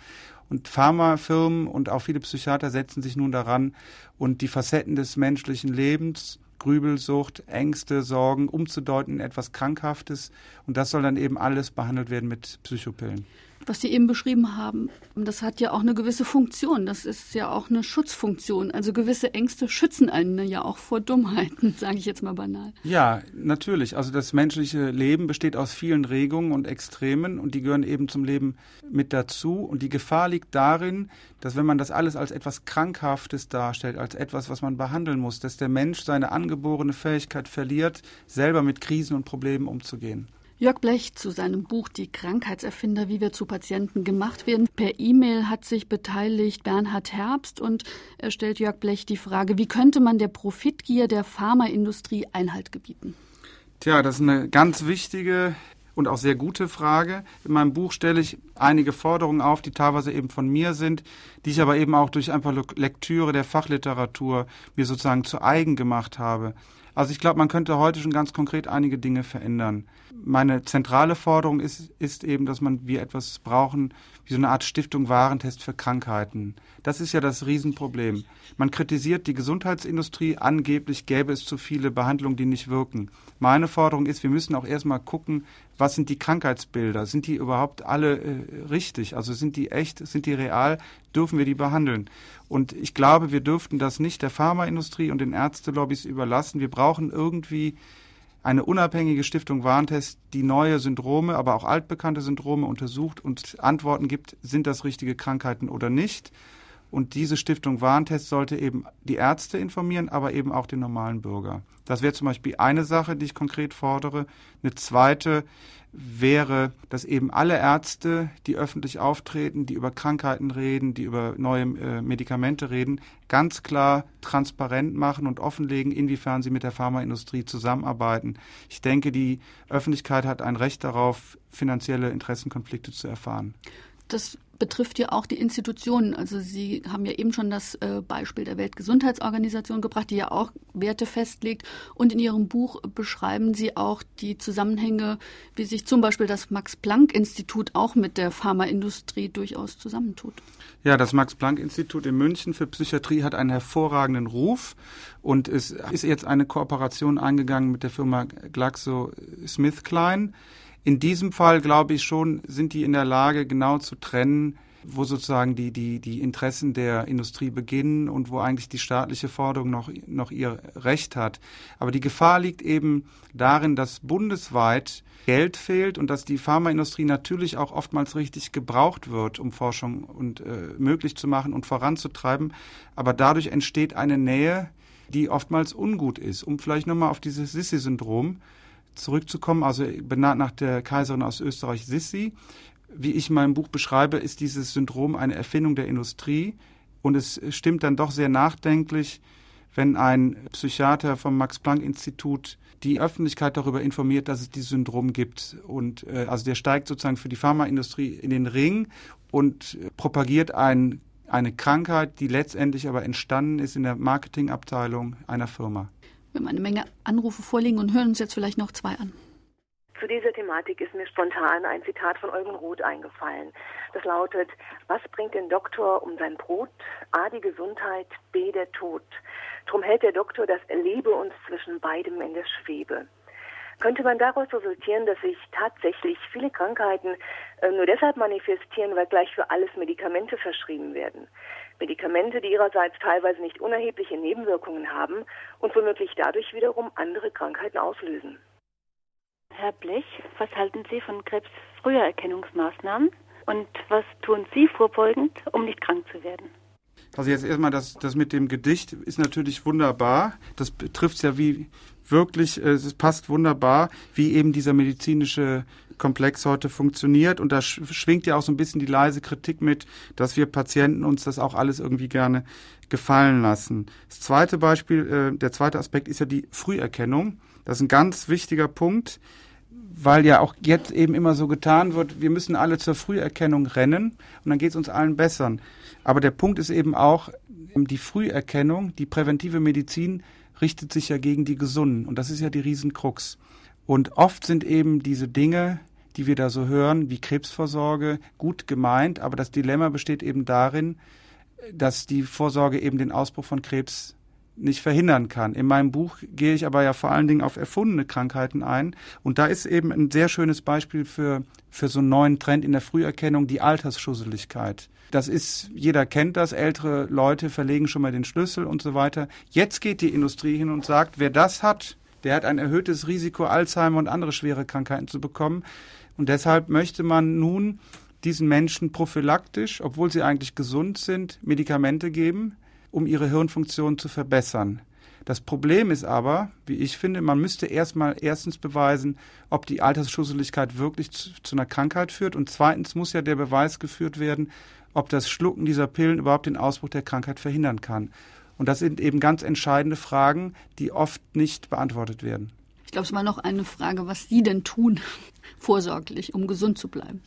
Und Pharmafirmen und auch viele Psychiater setzen sich nun daran und die Facetten des menschlichen Lebens Grübelsucht, Ängste, Sorgen umzudeuten in etwas Krankhaftes. Und das soll dann eben alles behandelt werden mit Psychopillen was Sie eben beschrieben haben, das hat ja auch eine gewisse Funktion. Das ist ja auch eine Schutzfunktion. Also gewisse Ängste schützen einen ja auch vor Dummheiten, sage ich jetzt mal banal. Ja, natürlich. Also das menschliche Leben besteht aus vielen Regungen und Extremen und die gehören eben zum Leben mit dazu. Und die Gefahr liegt darin, dass wenn man das alles als etwas Krankhaftes darstellt, als etwas, was man behandeln muss, dass der Mensch seine angeborene Fähigkeit verliert, selber mit Krisen und Problemen umzugehen. Jörg Blech zu seinem Buch Die Krankheitserfinder, wie wir zu Patienten gemacht werden. Per E-Mail hat sich beteiligt Bernhard Herbst und er stellt Jörg Blech die Frage, wie könnte man der Profitgier der Pharmaindustrie Einhalt gebieten? Tja, das ist eine ganz wichtige und auch sehr gute Frage. In meinem Buch stelle ich einige Forderungen auf, die teilweise eben von mir sind, die ich aber eben auch durch einfach Lektüre der Fachliteratur mir sozusagen zu eigen gemacht habe. Also ich glaube, man könnte heute schon ganz konkret einige Dinge verändern. Meine zentrale Forderung ist, ist eben, dass man wir etwas brauchen, wie so eine Art Stiftung Warentest für Krankheiten. Das ist ja das Riesenproblem. Man kritisiert die Gesundheitsindustrie, angeblich gäbe es zu viele Behandlungen, die nicht wirken. Meine Forderung ist, wir müssen auch erstmal gucken, was sind die Krankheitsbilder? Sind die überhaupt alle äh, richtig? Also sind die echt? Sind die real? Dürfen wir die behandeln? Und ich glaube, wir dürften das nicht der Pharmaindustrie und den Ärztelobbys überlassen. Wir brauchen irgendwie eine unabhängige Stiftung Warntest, die neue Syndrome, aber auch altbekannte Syndrome untersucht und Antworten gibt, sind das richtige Krankheiten oder nicht. Und diese Stiftung Warntest sollte eben die Ärzte informieren, aber eben auch den normalen Bürger. Das wäre zum Beispiel eine Sache, die ich konkret fordere. Eine zweite wäre, dass eben alle Ärzte, die öffentlich auftreten, die über Krankheiten reden, die über neue äh, Medikamente reden, ganz klar transparent machen und offenlegen, inwiefern sie mit der Pharmaindustrie zusammenarbeiten. Ich denke, die Öffentlichkeit hat ein Recht darauf, finanzielle Interessenkonflikte zu erfahren. Das betrifft ja auch die Institutionen. Also Sie haben ja eben schon das äh, Beispiel der Weltgesundheitsorganisation gebracht, die ja auch Werte festlegt. Und in Ihrem Buch beschreiben Sie auch die Zusammenhänge, wie sich zum Beispiel das Max-Planck-Institut auch mit der Pharmaindustrie durchaus zusammentut. Ja, das Max-Planck-Institut in München für Psychiatrie hat einen hervorragenden Ruf und es ist jetzt eine Kooperation eingegangen mit der Firma GlaxoSmithKline in diesem Fall glaube ich schon, sind die in der Lage, genau zu trennen, wo sozusagen die, die, die Interessen der Industrie beginnen und wo eigentlich die staatliche Forderung noch, noch ihr Recht hat. Aber die Gefahr liegt eben darin, dass bundesweit Geld fehlt und dass die Pharmaindustrie natürlich auch oftmals richtig gebraucht wird, um Forschung und äh, möglich zu machen und voranzutreiben. Aber dadurch entsteht eine Nähe, die oftmals ungut ist. Um vielleicht nochmal auf dieses Sissi-Syndrom zurückzukommen, also benannt nach der Kaiserin aus Österreich Sissi. Wie ich in meinem Buch beschreibe, ist dieses Syndrom eine Erfindung der Industrie und es stimmt dann doch sehr nachdenklich, wenn ein Psychiater vom Max-Planck-Institut die Öffentlichkeit darüber informiert, dass es dieses Syndrom gibt. Und äh, also der steigt sozusagen für die Pharmaindustrie in den Ring und propagiert ein, eine Krankheit, die letztendlich aber entstanden ist in der Marketingabteilung einer Firma. Wir haben eine Menge Anrufe vorliegen und hören uns jetzt vielleicht noch zwei an. Zu dieser Thematik ist mir spontan ein Zitat von Eugen Roth eingefallen. Das lautet, was bringt den Doktor um sein Brot? A, die Gesundheit, B, der Tod. Drum hält der Doktor das Erlebe uns zwischen beidem in der Schwebe. Könnte man daraus resultieren, dass sich tatsächlich viele Krankheiten äh, nur deshalb manifestieren, weil gleich für alles Medikamente verschrieben werden? Medikamente, die ihrerseits teilweise nicht unerhebliche Nebenwirkungen haben und womöglich dadurch wiederum andere Krankheiten auslösen. Herr Blech, was halten Sie von Krebsfrühererkennungsmaßnahmen und was tun Sie vorbeugend, um nicht krank zu werden? Also jetzt erstmal das, das mit dem Gedicht ist natürlich wunderbar. Das betrifft ja wie wirklich, äh, es passt wunderbar, wie eben dieser medizinische Komplex heute funktioniert. Und da schwingt ja auch so ein bisschen die leise Kritik mit, dass wir Patienten uns das auch alles irgendwie gerne gefallen lassen. Das zweite Beispiel, äh, der zweite Aspekt ist ja die Früherkennung. Das ist ein ganz wichtiger Punkt, weil ja auch jetzt eben immer so getan wird, wir müssen alle zur Früherkennung rennen und dann geht es uns allen besser. Aber der Punkt ist eben auch, die Früherkennung, die präventive Medizin richtet sich ja gegen die Gesunden und das ist ja die Riesenkrux. Und oft sind eben diese Dinge, die wir da so hören, wie Krebsvorsorge, gut gemeint, aber das Dilemma besteht eben darin, dass die Vorsorge eben den Ausbruch von Krebs nicht verhindern kann. In meinem Buch gehe ich aber ja vor allen Dingen auf erfundene Krankheiten ein. Und da ist eben ein sehr schönes Beispiel für, für so einen neuen Trend in der Früherkennung, die Altersschusseligkeit. Das ist, jeder kennt das, ältere Leute verlegen schon mal den Schlüssel und so weiter. Jetzt geht die Industrie hin und sagt, wer das hat, der hat ein erhöhtes Risiko, Alzheimer und andere schwere Krankheiten zu bekommen. Und deshalb möchte man nun diesen Menschen prophylaktisch, obwohl sie eigentlich gesund sind, Medikamente geben, um ihre Hirnfunktion zu verbessern. Das Problem ist aber, wie ich finde, man müsste erstmal erstens beweisen, ob die Altersschusseligkeit wirklich zu, zu, einer Krankheit führt und zweitens muss ja der Beweis geführt werden, ob das Schlucken dieser Pillen überhaupt den Ausbruch der Krankheit verhindern kann. Und das sind eben ganz entscheidende Fragen, die oft nicht beantwortet werden. Ich glaube, es war noch eine Frage, was Sie denn tun, vorsorglich, um gesund zu bleiben.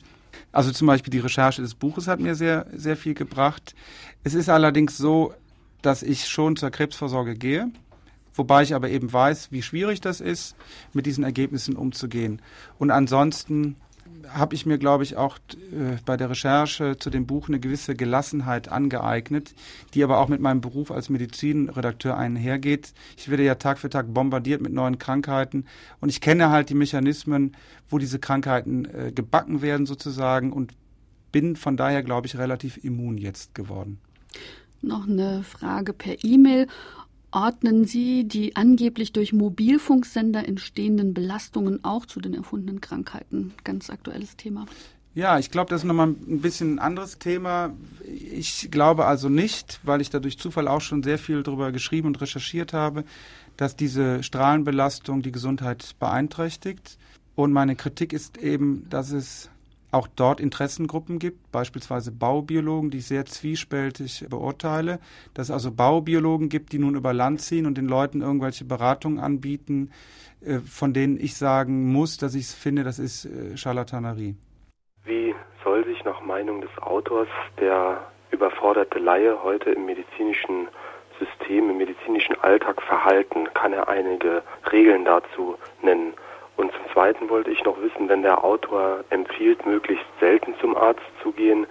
Also zum Beispiel die Recherche des Buches hat mir sehr, sehr viel gebracht. Es ist allerdings so, dass ich schon zur Krebsvorsorge gehe, wobei ich aber eben weiß, wie schwierig das ist, mit diesen Ergebnissen umzugehen. Und ansonsten habe ich mir, glaube ich, auch äh, bei der Recherche zu dem Buch eine gewisse Gelassenheit angeeignet, die aber auch mit meinem Beruf als Medizinredakteur einhergeht. Ich werde ja Tag für Tag bombardiert mit neuen Krankheiten und ich kenne halt die Mechanismen, wo diese Krankheiten äh, gebacken werden sozusagen und bin von daher, glaube ich, relativ immun jetzt geworden. Noch eine Frage per E-Mail. Ordnen Sie die angeblich durch Mobilfunksender entstehenden Belastungen auch zu den erfundenen Krankheiten? Ganz aktuelles Thema. Ja, ich glaube, das ist nochmal ein bisschen ein anderes Thema. Ich glaube also nicht, weil ich da durch Zufall auch schon sehr viel darüber geschrieben und recherchiert habe, dass diese Strahlenbelastung die Gesundheit beeinträchtigt. Und meine Kritik ist eben, dass es auch dort Interessengruppen gibt, beispielsweise Baubiologen, die ich sehr zwiespältig beurteile, dass es also Baubiologen gibt, die nun über Land ziehen und den Leuten irgendwelche Beratungen anbieten, äh, von denen ich sagen muss, dass ich finde, das ist äh, Charlatanerie. Wie soll sich nach Meinung des Autors der überforderte Laie heute im medizinischen System, im medizinischen Alltag verhalten? Kann er einige Regeln dazu nennen? Und zum Zweiten wollte ich noch wissen, wenn der Autor empfiehlt, möglichst selten zum Arzt zu gehen,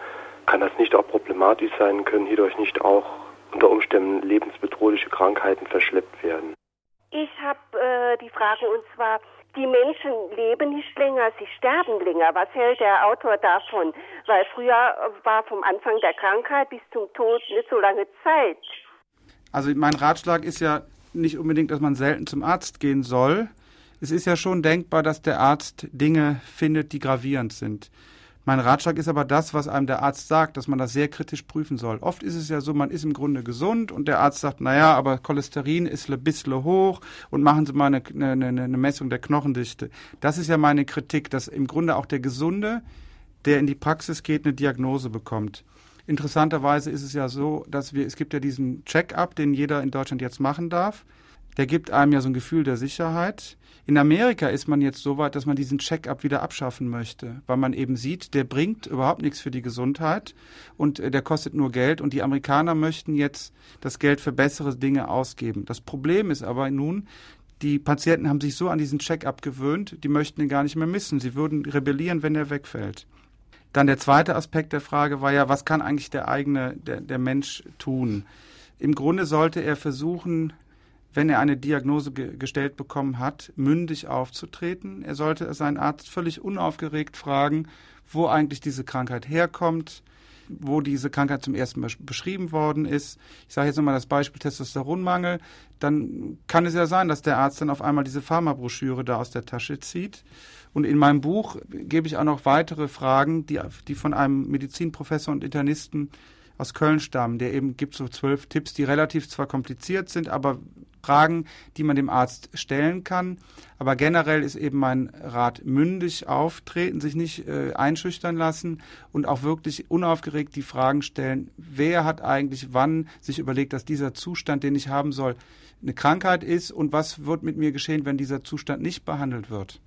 kann das nicht auch problematisch sein, können hierdurch nicht auch unter Umständen lebensbedrohliche Krankheiten verschleppt werden? Ich habe äh, die Frage und zwar, die Menschen leben nicht länger, sie sterben länger. Was hält der Autor davon? Weil früher war vom Anfang der Krankheit bis zum Tod nicht so lange Zeit. Also mein Ratschlag ist ja nicht unbedingt, dass man selten zum Arzt gehen soll. Es ist ja schon denkbar, dass der Arzt Dinge findet, die gravierend sind. Mein Ratschlag ist aber das, was einem der Arzt sagt, dass man das sehr kritisch prüfen soll. Oft ist es ja so, man ist im Grunde gesund und der Arzt sagt, naja, aber Cholesterin ist ein bisschen hoch und machen Sie mal eine, eine, eine Messung der Knochendichte. Das ist ja meine Kritik, dass im Grunde auch der Gesunde, der in die Praxis geht, eine Diagnose bekommt. Interessanterweise ist es ja so, dass wir, es gibt ja diesen Check-up, den jeder in Deutschland jetzt machen darf. Der gibt einem ja so ein Gefühl der Sicherheit. In Amerika ist man jetzt so weit, dass man diesen Check-up wieder abschaffen möchte, weil man eben sieht, der bringt überhaupt nichts für die Gesundheit und äh, der kostet nur Geld und die Amerikaner möchten jetzt das Geld für bessere Dinge ausgeben. Das Problem ist aber nun, die Patienten haben sich so an diesen Check-up gewöhnt, die möchten ihn gar nicht mehr missen. Sie würden rebellieren, wenn er wegfällt. Dann der zweite Aspekt der Frage war ja, was kann eigentlich der eigene, der, der Mensch tun? Im Grunde sollte er versuchen, wenn er eine Diagnose ge gestellt bekommen hat, mündig aufzutreten. Er sollte seinen Arzt völlig unaufgeregt fragen, wo eigentlich diese Krankheit herkommt, wo diese Krankheit zum ersten Mal beschrieben worden ist. Ich sage jetzt nochmal das Beispiel Testosteronmangel. Dann kann es ja sein, dass der Arzt dann auf einmal diese Pharmabroschüre da aus der Tasche zieht. Und in meinem Buch gebe ich auch noch weitere Fragen, die, die von einem Medizinprofessor und Internisten aus Köln stammen, der eben gibt so zwölf Tipps, die relativ zwar kompliziert sind, aber Fragen, die man dem Arzt stellen kann. Aber generell ist eben mein Rat mündig auftreten, sich nicht äh, einschüchtern lassen und auch wirklich unaufgeregt die Fragen stellen, wer hat eigentlich wann sich überlegt, dass dieser Zustand, den ich haben soll, eine Krankheit ist und was wird mit mir geschehen, wenn dieser Zustand nicht behandelt wird.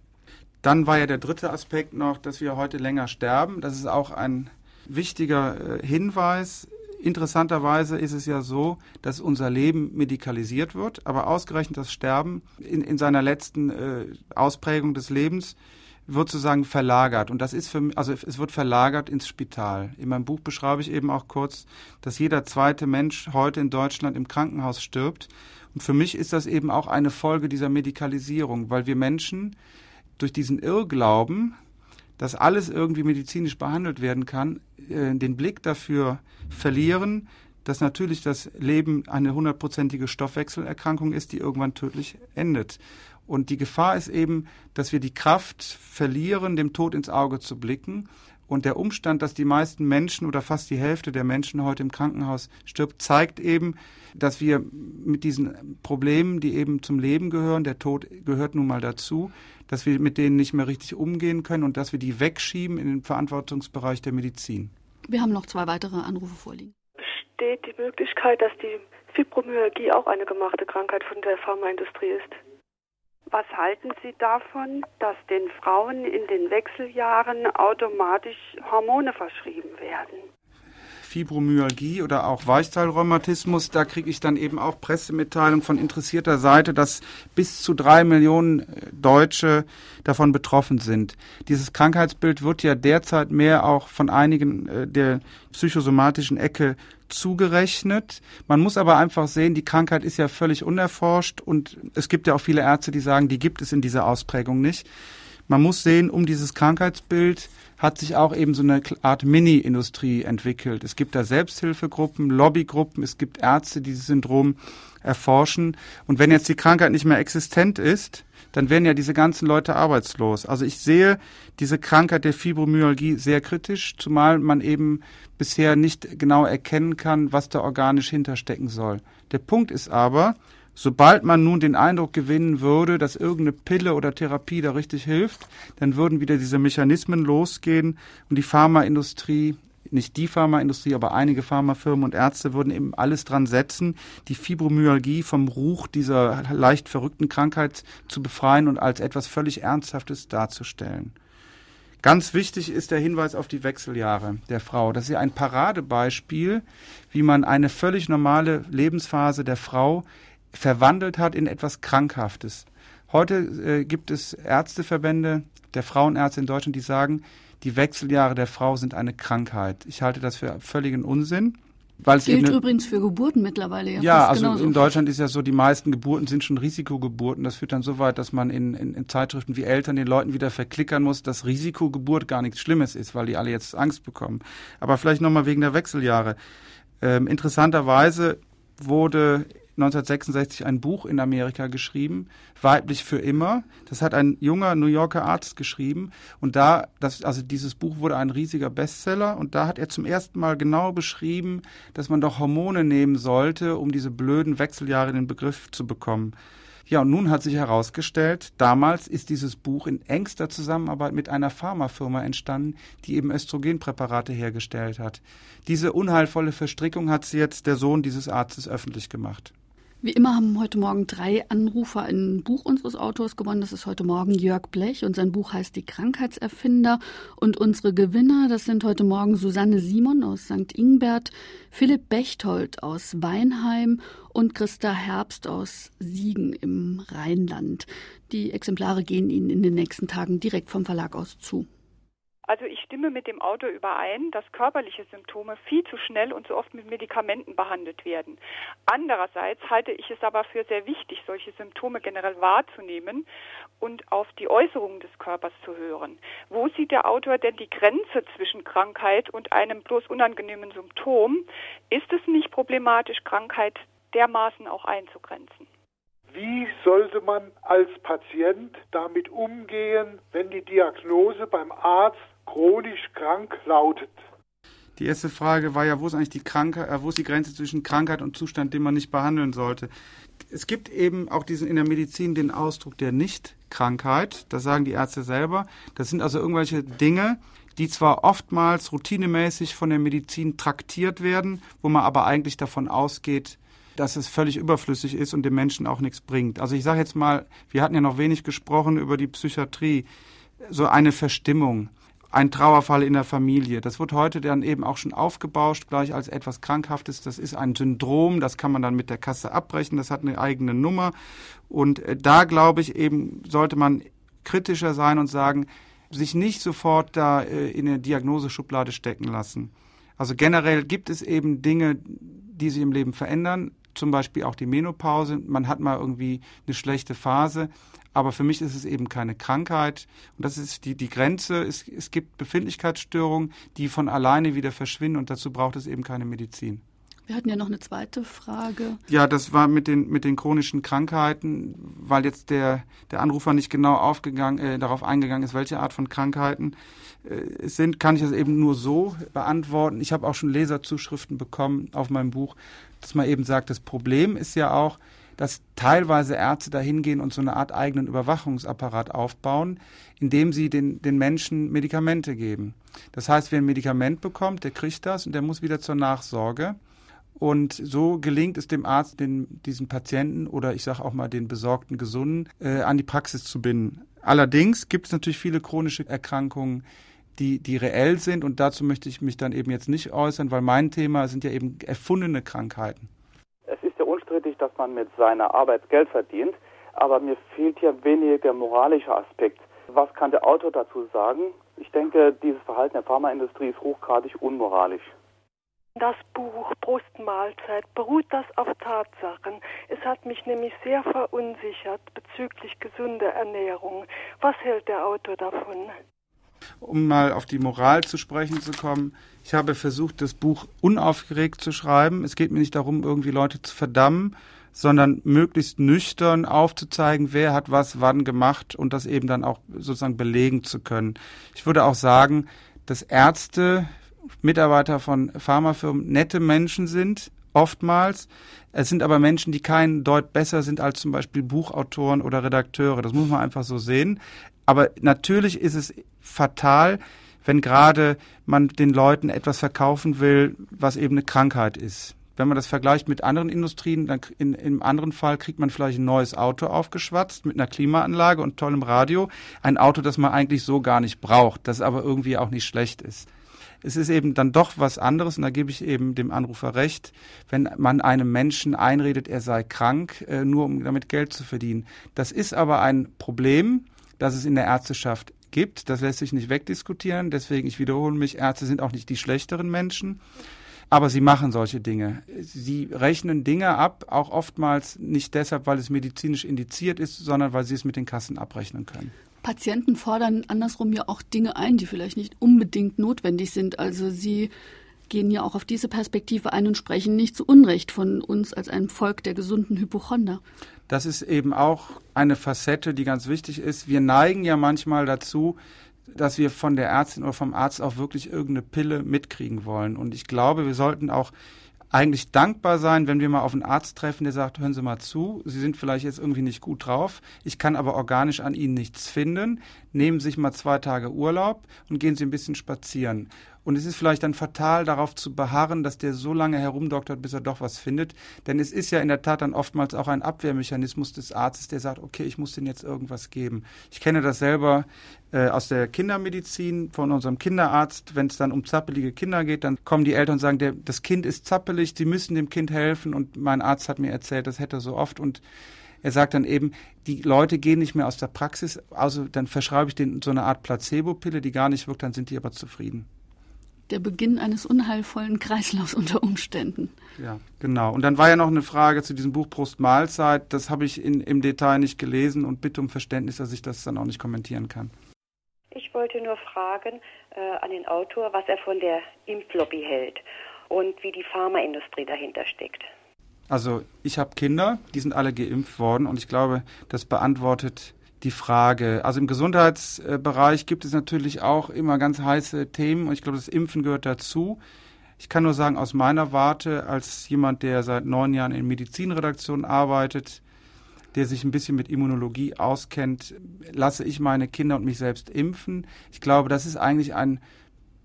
Dann war ja der dritte Aspekt noch, dass wir heute länger sterben. Das ist auch ein wichtiger äh, Hinweis. Interessanterweise ist es ja so, dass unser Leben medikalisiert wird, aber ausgerechnet das Sterben in, in seiner letzten äh, Ausprägung des Lebens wird sozusagen verlagert. Und das ist für mich, also es wird verlagert ins Spital. In meinem Buch beschreibe ich eben auch kurz, dass jeder zweite Mensch heute in Deutschland im Krankenhaus stirbt. Und für mich ist das eben auch eine Folge dieser Medikalisierung, weil wir Menschen durch diesen Irrglauben, dass alles irgendwie medizinisch behandelt werden kann, äh, den Blick dafür verlieren, dass natürlich das Leben eine hundertprozentige Stoffwechselerkrankung ist, die irgendwann tödlich endet. Und die Gefahr ist eben, dass wir die Kraft verlieren, dem Tod ins Auge zu blicken. Und der Umstand, dass die meisten Menschen oder fast die Hälfte der Menschen heute im Krankenhaus stirbt, zeigt eben, dass wir mit diesen Problemen, die eben zum Leben gehören, der Tod gehört nun mal dazu, dass wir mit denen nicht mehr richtig umgehen können und dass wir die wegschieben in den Verantwortungsbereich der Medizin. Wir haben noch zwei weitere Anrufe vorliegen. Besteht die Möglichkeit, dass die Fibromyalgie auch eine gemachte Krankheit von der Pharmaindustrie ist? Was halten Sie davon, dass den Frauen in den Wechseljahren automatisch Hormone verschrieben werden? Fibromyalgie oder auch Weichteilrheumatismus, da kriege ich dann eben auch Pressemitteilung von interessierter Seite, dass bis zu drei Millionen äh, Deutsche davon betroffen sind. Dieses Krankheitsbild wird ja derzeit mehr auch von einigen äh, der psychosomatischen Ecke zugerechnet. Man muss aber einfach sehen, die Krankheit ist ja völlig unerforscht und es gibt ja auch viele Ärzte, die sagen, die gibt es in dieser Ausprägung nicht. Man muss sehen, um dieses Krankheitsbild hat sich auch eben so eine Art Mini-Industrie entwickelt. Es gibt da Selbsthilfegruppen, Lobbygruppen, es gibt Ärzte, die dieses Syndrom erforschen. Und wenn jetzt die Krankheit nicht mehr existent ist, dann werden ja diese ganzen Leute arbeitslos. Also ich sehe diese Krankheit der Fibromyalgie sehr kritisch, zumal man eben bisher nicht genau erkennen kann, was da organisch hinterstecken soll. Der Punkt ist aber, Sobald man nun den Eindruck gewinnen würde, dass irgendeine Pille oder Therapie da richtig hilft, dann würden wieder diese Mechanismen losgehen und die Pharmaindustrie, nicht die Pharmaindustrie, aber einige Pharmafirmen und Ärzte würden eben alles dran setzen, die Fibromyalgie vom Ruch dieser leicht verrückten Krankheit zu befreien und als etwas völlig Ernsthaftes darzustellen. Ganz wichtig ist der Hinweis auf die Wechseljahre der Frau. Das ist ja ein Paradebeispiel, wie man eine völlig normale Lebensphase der Frau verwandelt hat in etwas Krankhaftes. Heute äh, gibt es Ärzteverbände der Frauenärzte in Deutschland, die sagen, die Wechseljahre der Frau sind eine Krankheit. Ich halte das für völligen Unsinn. Weil es Gilt eben, übrigens für Geburten mittlerweile. Ja, ja also genauso. in Deutschland ist ja so, die meisten Geburten sind schon Risikogeburten. Das führt dann so weit, dass man in, in, in Zeitschriften wie Eltern den Leuten wieder verklickern muss, dass Risikogeburt gar nichts Schlimmes ist, weil die alle jetzt Angst bekommen. Aber vielleicht nochmal wegen der Wechseljahre. Ähm, interessanterweise wurde 1966 ein Buch in Amerika geschrieben, Weiblich für immer. Das hat ein junger New Yorker Arzt geschrieben. Und da, das, also dieses Buch wurde ein riesiger Bestseller. Und da hat er zum ersten Mal genau beschrieben, dass man doch Hormone nehmen sollte, um diese blöden Wechseljahre in den Begriff zu bekommen. Ja, und nun hat sich herausgestellt, damals ist dieses Buch in engster Zusammenarbeit mit einer Pharmafirma entstanden, die eben Östrogenpräparate hergestellt hat. Diese unheilvolle Verstrickung hat jetzt der Sohn dieses Arztes öffentlich gemacht. Wie immer haben heute Morgen drei Anrufer ein Buch unseres Autors gewonnen. Das ist heute Morgen Jörg Blech und sein Buch heißt Die Krankheitserfinder. Und unsere Gewinner, das sind heute Morgen Susanne Simon aus St. Ingbert, Philipp Bechtold aus Weinheim und Christa Herbst aus Siegen im Rheinland. Die Exemplare gehen Ihnen in den nächsten Tagen direkt vom Verlag aus zu. Also ich stimme mit dem Autor überein, dass körperliche Symptome viel zu schnell und so oft mit Medikamenten behandelt werden. Andererseits halte ich es aber für sehr wichtig, solche Symptome generell wahrzunehmen und auf die Äußerungen des Körpers zu hören. Wo sieht der Autor denn die Grenze zwischen Krankheit und einem bloß unangenehmen Symptom? Ist es nicht problematisch, Krankheit dermaßen auch einzugrenzen? Wie sollte man als Patient damit umgehen, wenn die Diagnose beim Arzt chronisch krank lautet. Die erste Frage war ja, wo ist eigentlich die Krankheit, äh, wo ist die Grenze zwischen Krankheit und Zustand, den man nicht behandeln sollte? Es gibt eben auch diesen in der Medizin den Ausdruck der Nicht-Krankheit. Das sagen die Ärzte selber. Das sind also irgendwelche Dinge, die zwar oftmals routinemäßig von der Medizin traktiert werden, wo man aber eigentlich davon ausgeht, dass es völlig überflüssig ist und dem Menschen auch nichts bringt. Also ich sage jetzt mal, wir hatten ja noch wenig gesprochen über die Psychiatrie, so eine Verstimmung ein Trauerfall in der Familie. Das wird heute dann eben auch schon aufgebauscht, gleich als etwas Krankhaftes. Das ist ein Syndrom, das kann man dann mit der Kasse abbrechen, das hat eine eigene Nummer. Und äh, da glaube ich eben, sollte man kritischer sein und sagen, sich nicht sofort da äh, in eine Diagnoseschublade stecken lassen. Also generell gibt es eben Dinge, die sich im Leben verändern, zum Beispiel auch die Menopause. Man hat mal irgendwie eine schlechte Phase. Aber für mich ist es eben keine Krankheit. Und das ist die, die Grenze. Es, es gibt Befindlichkeitsstörungen, die von alleine wieder verschwinden und dazu braucht es eben keine Medizin. Wir hatten ja noch eine zweite Frage. Ja, das war mit den, mit den chronischen Krankheiten, weil jetzt der, der Anrufer nicht genau aufgegangen, äh, darauf eingegangen ist, welche Art von Krankheiten äh, es sind, kann ich das eben nur so beantworten. Ich habe auch schon Leserzuschriften bekommen auf meinem Buch, dass man eben sagt, das Problem ist ja auch, dass teilweise Ärzte dahin gehen und so eine Art eigenen Überwachungsapparat aufbauen, indem sie den, den Menschen Medikamente geben. Das heißt, wer ein Medikament bekommt, der kriegt das und der muss wieder zur Nachsorge. Und so gelingt es dem Arzt, den, diesen Patienten oder ich sage auch mal den besorgten Gesunden äh, an die Praxis zu binden. Allerdings gibt es natürlich viele chronische Erkrankungen, die, die reell sind und dazu möchte ich mich dann eben jetzt nicht äußern, weil mein Thema sind ja eben erfundene Krankheiten dass man mit seiner Arbeit Geld verdient, aber mir fehlt hier weniger der moralische Aspekt. Was kann der Autor dazu sagen? Ich denke, dieses Verhalten der Pharmaindustrie ist hochgradig unmoralisch. Das Buch Brustmahlzeit beruht das auf Tatsachen. Es hat mich nämlich sehr verunsichert bezüglich gesunder Ernährung. Was hält der Autor davon? Um mal auf die Moral zu sprechen zu kommen, ich habe versucht, das Buch unaufgeregt zu schreiben. Es geht mir nicht darum, irgendwie Leute zu verdammen, sondern möglichst nüchtern aufzuzeigen, wer hat was wann gemacht und das eben dann auch sozusagen belegen zu können. Ich würde auch sagen, dass Ärzte, Mitarbeiter von Pharmafirmen nette Menschen sind, oftmals. Es sind aber Menschen, die kein Deut besser sind als zum Beispiel Buchautoren oder Redakteure. Das muss man einfach so sehen. Aber natürlich ist es fatal, wenn gerade man den Leuten etwas verkaufen will, was eben eine Krankheit ist. wenn man das vergleicht mit anderen Industrien, dann in, im anderen Fall kriegt man vielleicht ein neues Auto aufgeschwatzt mit einer Klimaanlage und tollem Radio. Ein Auto, das man eigentlich so gar nicht braucht, das aber irgendwie auch nicht schlecht ist. Es ist eben dann doch was anderes, und da gebe ich eben dem Anrufer recht, wenn man einem Menschen einredet, er sei krank, äh, nur um damit Geld zu verdienen. Das ist aber ein Problem, das es in der Ärzteschaft gibt. Das lässt sich nicht wegdiskutieren. Deswegen, ich wiederhole mich, Ärzte sind auch nicht die schlechteren Menschen. Aber sie machen solche Dinge. Sie rechnen Dinge ab, auch oftmals nicht deshalb, weil es medizinisch indiziert ist, sondern weil sie es mit den Kassen abrechnen können. Patienten fordern andersrum ja auch Dinge ein, die vielleicht nicht unbedingt notwendig sind. Also sie gehen ja auch auf diese Perspektive ein und sprechen nicht zu Unrecht von uns als einem Volk der gesunden Hypochonder. Das ist eben auch eine Facette, die ganz wichtig ist. Wir neigen ja manchmal dazu, dass wir von der Ärztin oder vom Arzt auch wirklich irgendeine Pille mitkriegen wollen. Und ich glaube, wir sollten auch eigentlich dankbar sein, wenn wir mal auf einen Arzt treffen, der sagt, hören Sie mal zu, Sie sind vielleicht jetzt irgendwie nicht gut drauf, ich kann aber organisch an Ihnen nichts finden, nehmen Sie sich mal zwei Tage Urlaub und gehen Sie ein bisschen spazieren. Und es ist vielleicht dann fatal, darauf zu beharren, dass der so lange herumdoktert, bis er doch was findet. Denn es ist ja in der Tat dann oftmals auch ein Abwehrmechanismus des Arztes, der sagt, okay, ich muss denen jetzt irgendwas geben. Ich kenne das selber äh, aus der Kindermedizin von unserem Kinderarzt. Wenn es dann um zappelige Kinder geht, dann kommen die Eltern und sagen, der, das Kind ist zappelig, sie müssen dem Kind helfen. Und mein Arzt hat mir erzählt, das hätte er so oft. Und er sagt dann eben, die Leute gehen nicht mehr aus der Praxis, also dann verschreibe ich denen so eine Art Placebo-Pille, die gar nicht wirkt, dann sind die aber zufrieden der Beginn eines unheilvollen Kreislaufs unter Umständen. Ja, genau. Und dann war ja noch eine Frage zu diesem Buch Prost Mahlzeit. Das habe ich in, im Detail nicht gelesen und bitte um Verständnis, dass ich das dann auch nicht kommentieren kann. Wollte nur fragen äh, an den Autor, was er von der Impflobby hält und wie die Pharmaindustrie dahinter steckt. Also ich habe Kinder, die sind alle geimpft worden und ich glaube, das beantwortet die Frage. Also im Gesundheitsbereich gibt es natürlich auch immer ganz heiße Themen und ich glaube, das Impfen gehört dazu. Ich kann nur sagen, aus meiner Warte, als jemand, der seit neun Jahren in Medizinredaktionen arbeitet, der sich ein bisschen mit Immunologie auskennt, lasse ich meine Kinder und mich selbst impfen. Ich glaube, das ist eigentlich ein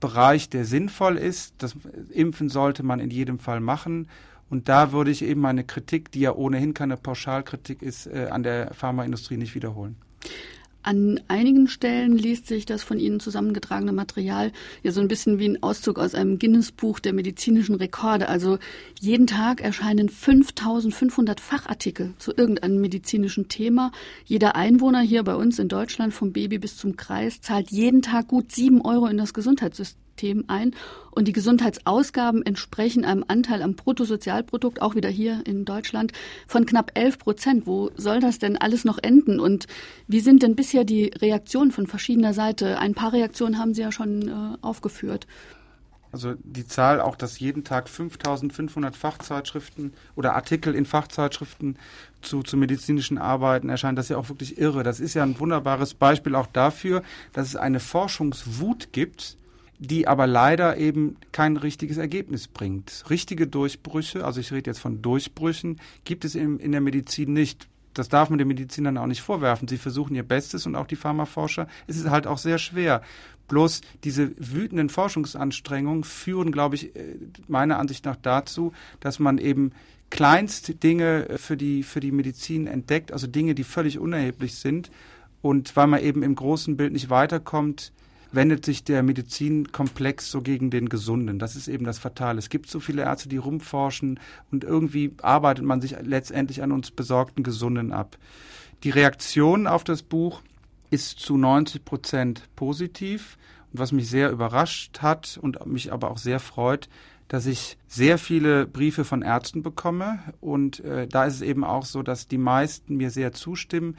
Bereich, der sinnvoll ist. Das Impfen sollte man in jedem Fall machen. Und da würde ich eben meine Kritik, die ja ohnehin keine Pauschalkritik ist, äh, an der Pharmaindustrie nicht wiederholen. An einigen Stellen liest sich das von Ihnen zusammengetragene Material ja so ein bisschen wie ein Auszug aus einem Guinness-Buch der medizinischen Rekorde. Also jeden Tag erscheinen 5500 Fachartikel zu irgendeinem medizinischen Thema. Jeder Einwohner hier bei uns in Deutschland, vom Baby bis zum Kreis, zahlt jeden Tag gut sieben Euro in das Gesundheitssystem Themen ein. Und die Gesundheitsausgaben entsprechen einem Anteil am Bruttosozialprodukt, auch wieder hier in Deutschland, von knapp 11 Prozent. Wo soll das denn alles noch enden? Und wie sind denn bisher die Reaktionen von verschiedener Seite? Ein paar Reaktionen haben Sie ja schon äh, aufgeführt. Also die Zahl auch, dass jeden Tag 5500 Fachzeitschriften oder Artikel in Fachzeitschriften zu, zu medizinischen Arbeiten erscheinen, das ist ja auch wirklich irre. Das ist ja ein wunderbares Beispiel auch dafür, dass es eine Forschungswut gibt, die aber leider eben kein richtiges Ergebnis bringt. Richtige Durchbrüche, also ich rede jetzt von Durchbrüchen, gibt es in, in der Medizin nicht. Das darf man den Medizinern auch nicht vorwerfen. Sie versuchen ihr Bestes und auch die Pharmaforscher. Es ist halt auch sehr schwer. Bloß diese wütenden Forschungsanstrengungen führen, glaube ich, äh, meiner Ansicht nach dazu, dass man eben kleinste Dinge für die, für die Medizin entdeckt, also Dinge, die völlig unerheblich sind. Und weil man eben im großen Bild nicht weiterkommt, wendet sich der Medizinkomplex so gegen den Gesunden. Das ist eben das Fatale. Es gibt so viele Ärzte, die rumforschen und irgendwie arbeitet man sich letztendlich an uns besorgten Gesunden ab. Die Reaktion auf das Buch ist zu 90 Prozent positiv. Und was mich sehr überrascht hat und mich aber auch sehr freut, dass ich sehr viele Briefe von Ärzten bekomme. Und äh, da ist es eben auch so, dass die meisten mir sehr zustimmen.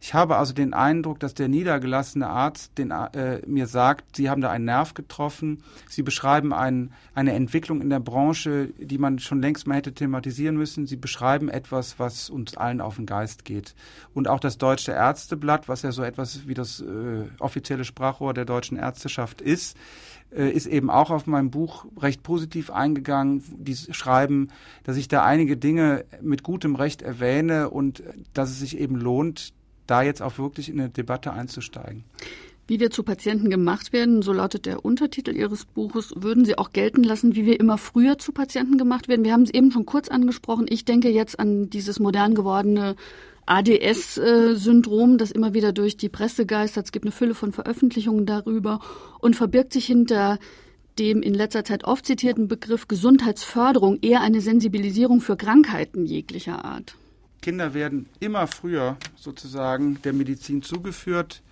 Ich habe also den Eindruck, dass der niedergelassene Arzt den, äh, mir sagt, Sie haben da einen Nerv getroffen. Sie beschreiben ein, eine Entwicklung in der Branche, die man schon längst mal hätte thematisieren müssen. Sie beschreiben etwas, was uns allen auf den Geist geht. Und auch das Deutsche Ärzteblatt, was ja so etwas wie das äh, offizielle Sprachrohr der deutschen Ärzteschaft ist, äh, ist eben auch auf mein Buch recht positiv eingegangen. Die schreiben, dass ich da einige Dinge mit gutem Recht erwähne und dass es sich eben lohnt, da jetzt auch wirklich in eine Debatte einzusteigen. Wie wir zu Patienten gemacht werden, so lautet der Untertitel Ihres Buches, würden Sie auch gelten lassen, wie wir immer früher zu Patienten gemacht werden. Wir haben es eben schon kurz angesprochen. Ich denke jetzt an dieses modern gewordene ADS-Syndrom, das immer wieder durch die Presse geistert. Es gibt eine Fülle von Veröffentlichungen darüber und verbirgt sich hinter dem in letzter Zeit oft zitierten Begriff Gesundheitsförderung eher eine Sensibilisierung für Krankheiten jeglicher Art. Kinder werden immer früher sozusagen der Medizin zugeführt.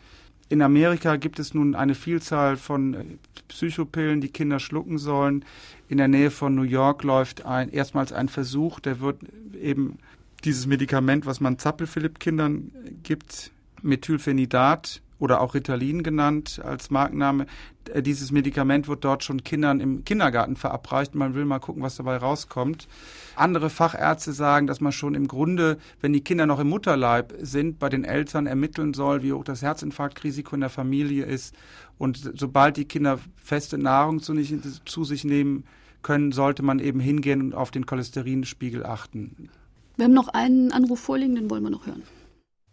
In Amerika gibt es nun eine Vielzahl von äh, Psychopillen, die Kinder schlucken sollen. In der Nähe von New York läuft ein, erstmals ein Versuch, der wird eben dieses Medikament, was man Zappelphilipp-Kindern gibt, Methylphenidat oder auch Ritalin genannt als Markenname. Äh, dieses Medikament wird dort schon Kindern im Kindergarten verabreicht. Man will mal gucken, was dabei rauskommt. Andere Fachärzte sagen, dass man schon im Grunde, wenn die Kinder noch im Mutterleib sind, bei den Eltern ermitteln soll, wie hoch das Herzinfarktrisiko in der Familie ist. Und sobald die Kinder feste Nahrung zu, nicht, zu sich nehmen können, sollte man eben hingehen und auf den Cholesterinspiegel achten. Wir haben noch einen Anruf vorliegen, den wollen wir noch hören.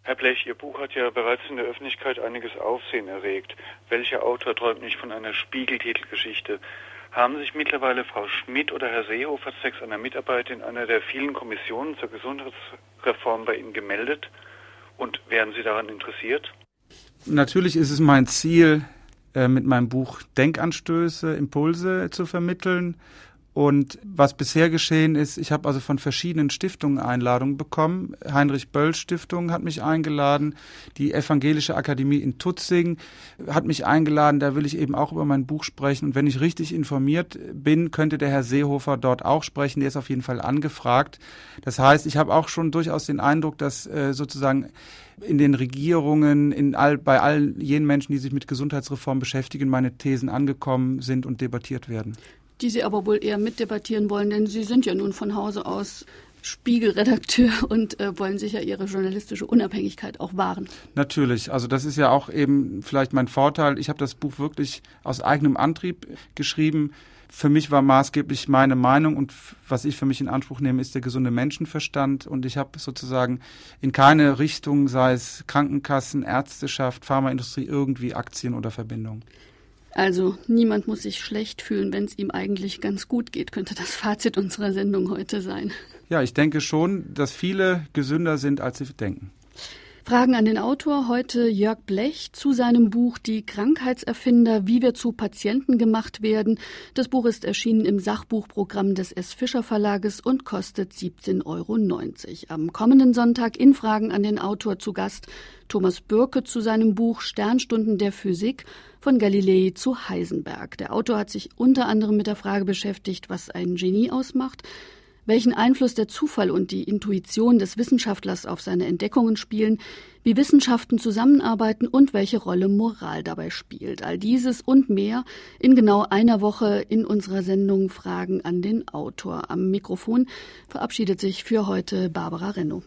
Herr Blech, Ihr Buch hat ja bereits in der Öffentlichkeit einiges Aufsehen erregt. Welcher Autor träumt nicht von einer Spiegeltitelgeschichte? Haben sich mittlerweile Frau Schmidt oder Herr Seehofer zwecks einer Mitarbeit in einer der vielen Kommissionen zur Gesundheitsreform bei Ihnen gemeldet? Und wären Sie daran interessiert? Natürlich ist es mein Ziel, äh, mit meinem Buch Denkanstöße, Impulse zu vermitteln und was bisher geschehen ist, ich habe also von verschiedenen Stiftungen Einladungen bekommen. Heinrich Böll Stiftung hat mich eingeladen, die Evangelische Akademie in Tutzing hat mich eingeladen, da will ich eben auch über mein Buch sprechen. Und wenn ich richtig informiert bin, könnte der Herr Seehofer dort auch sprechen, der ist auf jeden Fall angefragt. Das heißt, ich habe auch schon durchaus den Eindruck, dass äh, sozusagen in den Regierungen, in all, bei all jenen Menschen, die sich mit Gesundheitsreform beschäftigen, meine Thesen angekommen sind und debattiert werden die Sie aber wohl eher mitdebattieren wollen, denn Sie sind ja nun von Hause aus Spiegelredakteur und äh, wollen sicher Ihre journalistische Unabhängigkeit auch wahren. Natürlich, also das ist ja auch eben vielleicht mein Vorteil. Ich habe das Buch wirklich aus eigenem Antrieb geschrieben. Für mich war maßgeblich meine Meinung und was ich für mich in Anspruch nehme, ist der gesunde Menschenverstand. Und ich habe sozusagen in keine Richtung, sei es Krankenkassen, Ärzteschaft, Pharmaindustrie, irgendwie Aktien oder Verbindungen. Also niemand muss sich schlecht fühlen, wenn es ihm eigentlich ganz gut geht, könnte das Fazit unserer Sendung heute sein. Ja, ich denke schon, dass viele gesünder sind, als sie denken. Fragen an den Autor heute Jörg Blech zu seinem Buch Die Krankheitserfinder, wie wir zu Patienten gemacht werden. Das Buch ist erschienen im Sachbuchprogramm des S. Fischer Verlages und kostet 17,90 Euro. Am kommenden Sonntag in Fragen an den Autor zu Gast Thomas Bürke zu seinem Buch Sternstunden der Physik von Galilei zu Heisenberg. Der Autor hat sich unter anderem mit der Frage beschäftigt, was ein Genie ausmacht, welchen Einfluss der Zufall und die Intuition des Wissenschaftlers auf seine Entdeckungen spielen, wie Wissenschaften zusammenarbeiten und welche Rolle Moral dabei spielt. All dieses und mehr in genau einer Woche in unserer Sendung Fragen an den Autor. Am Mikrofon verabschiedet sich für heute Barbara Renno.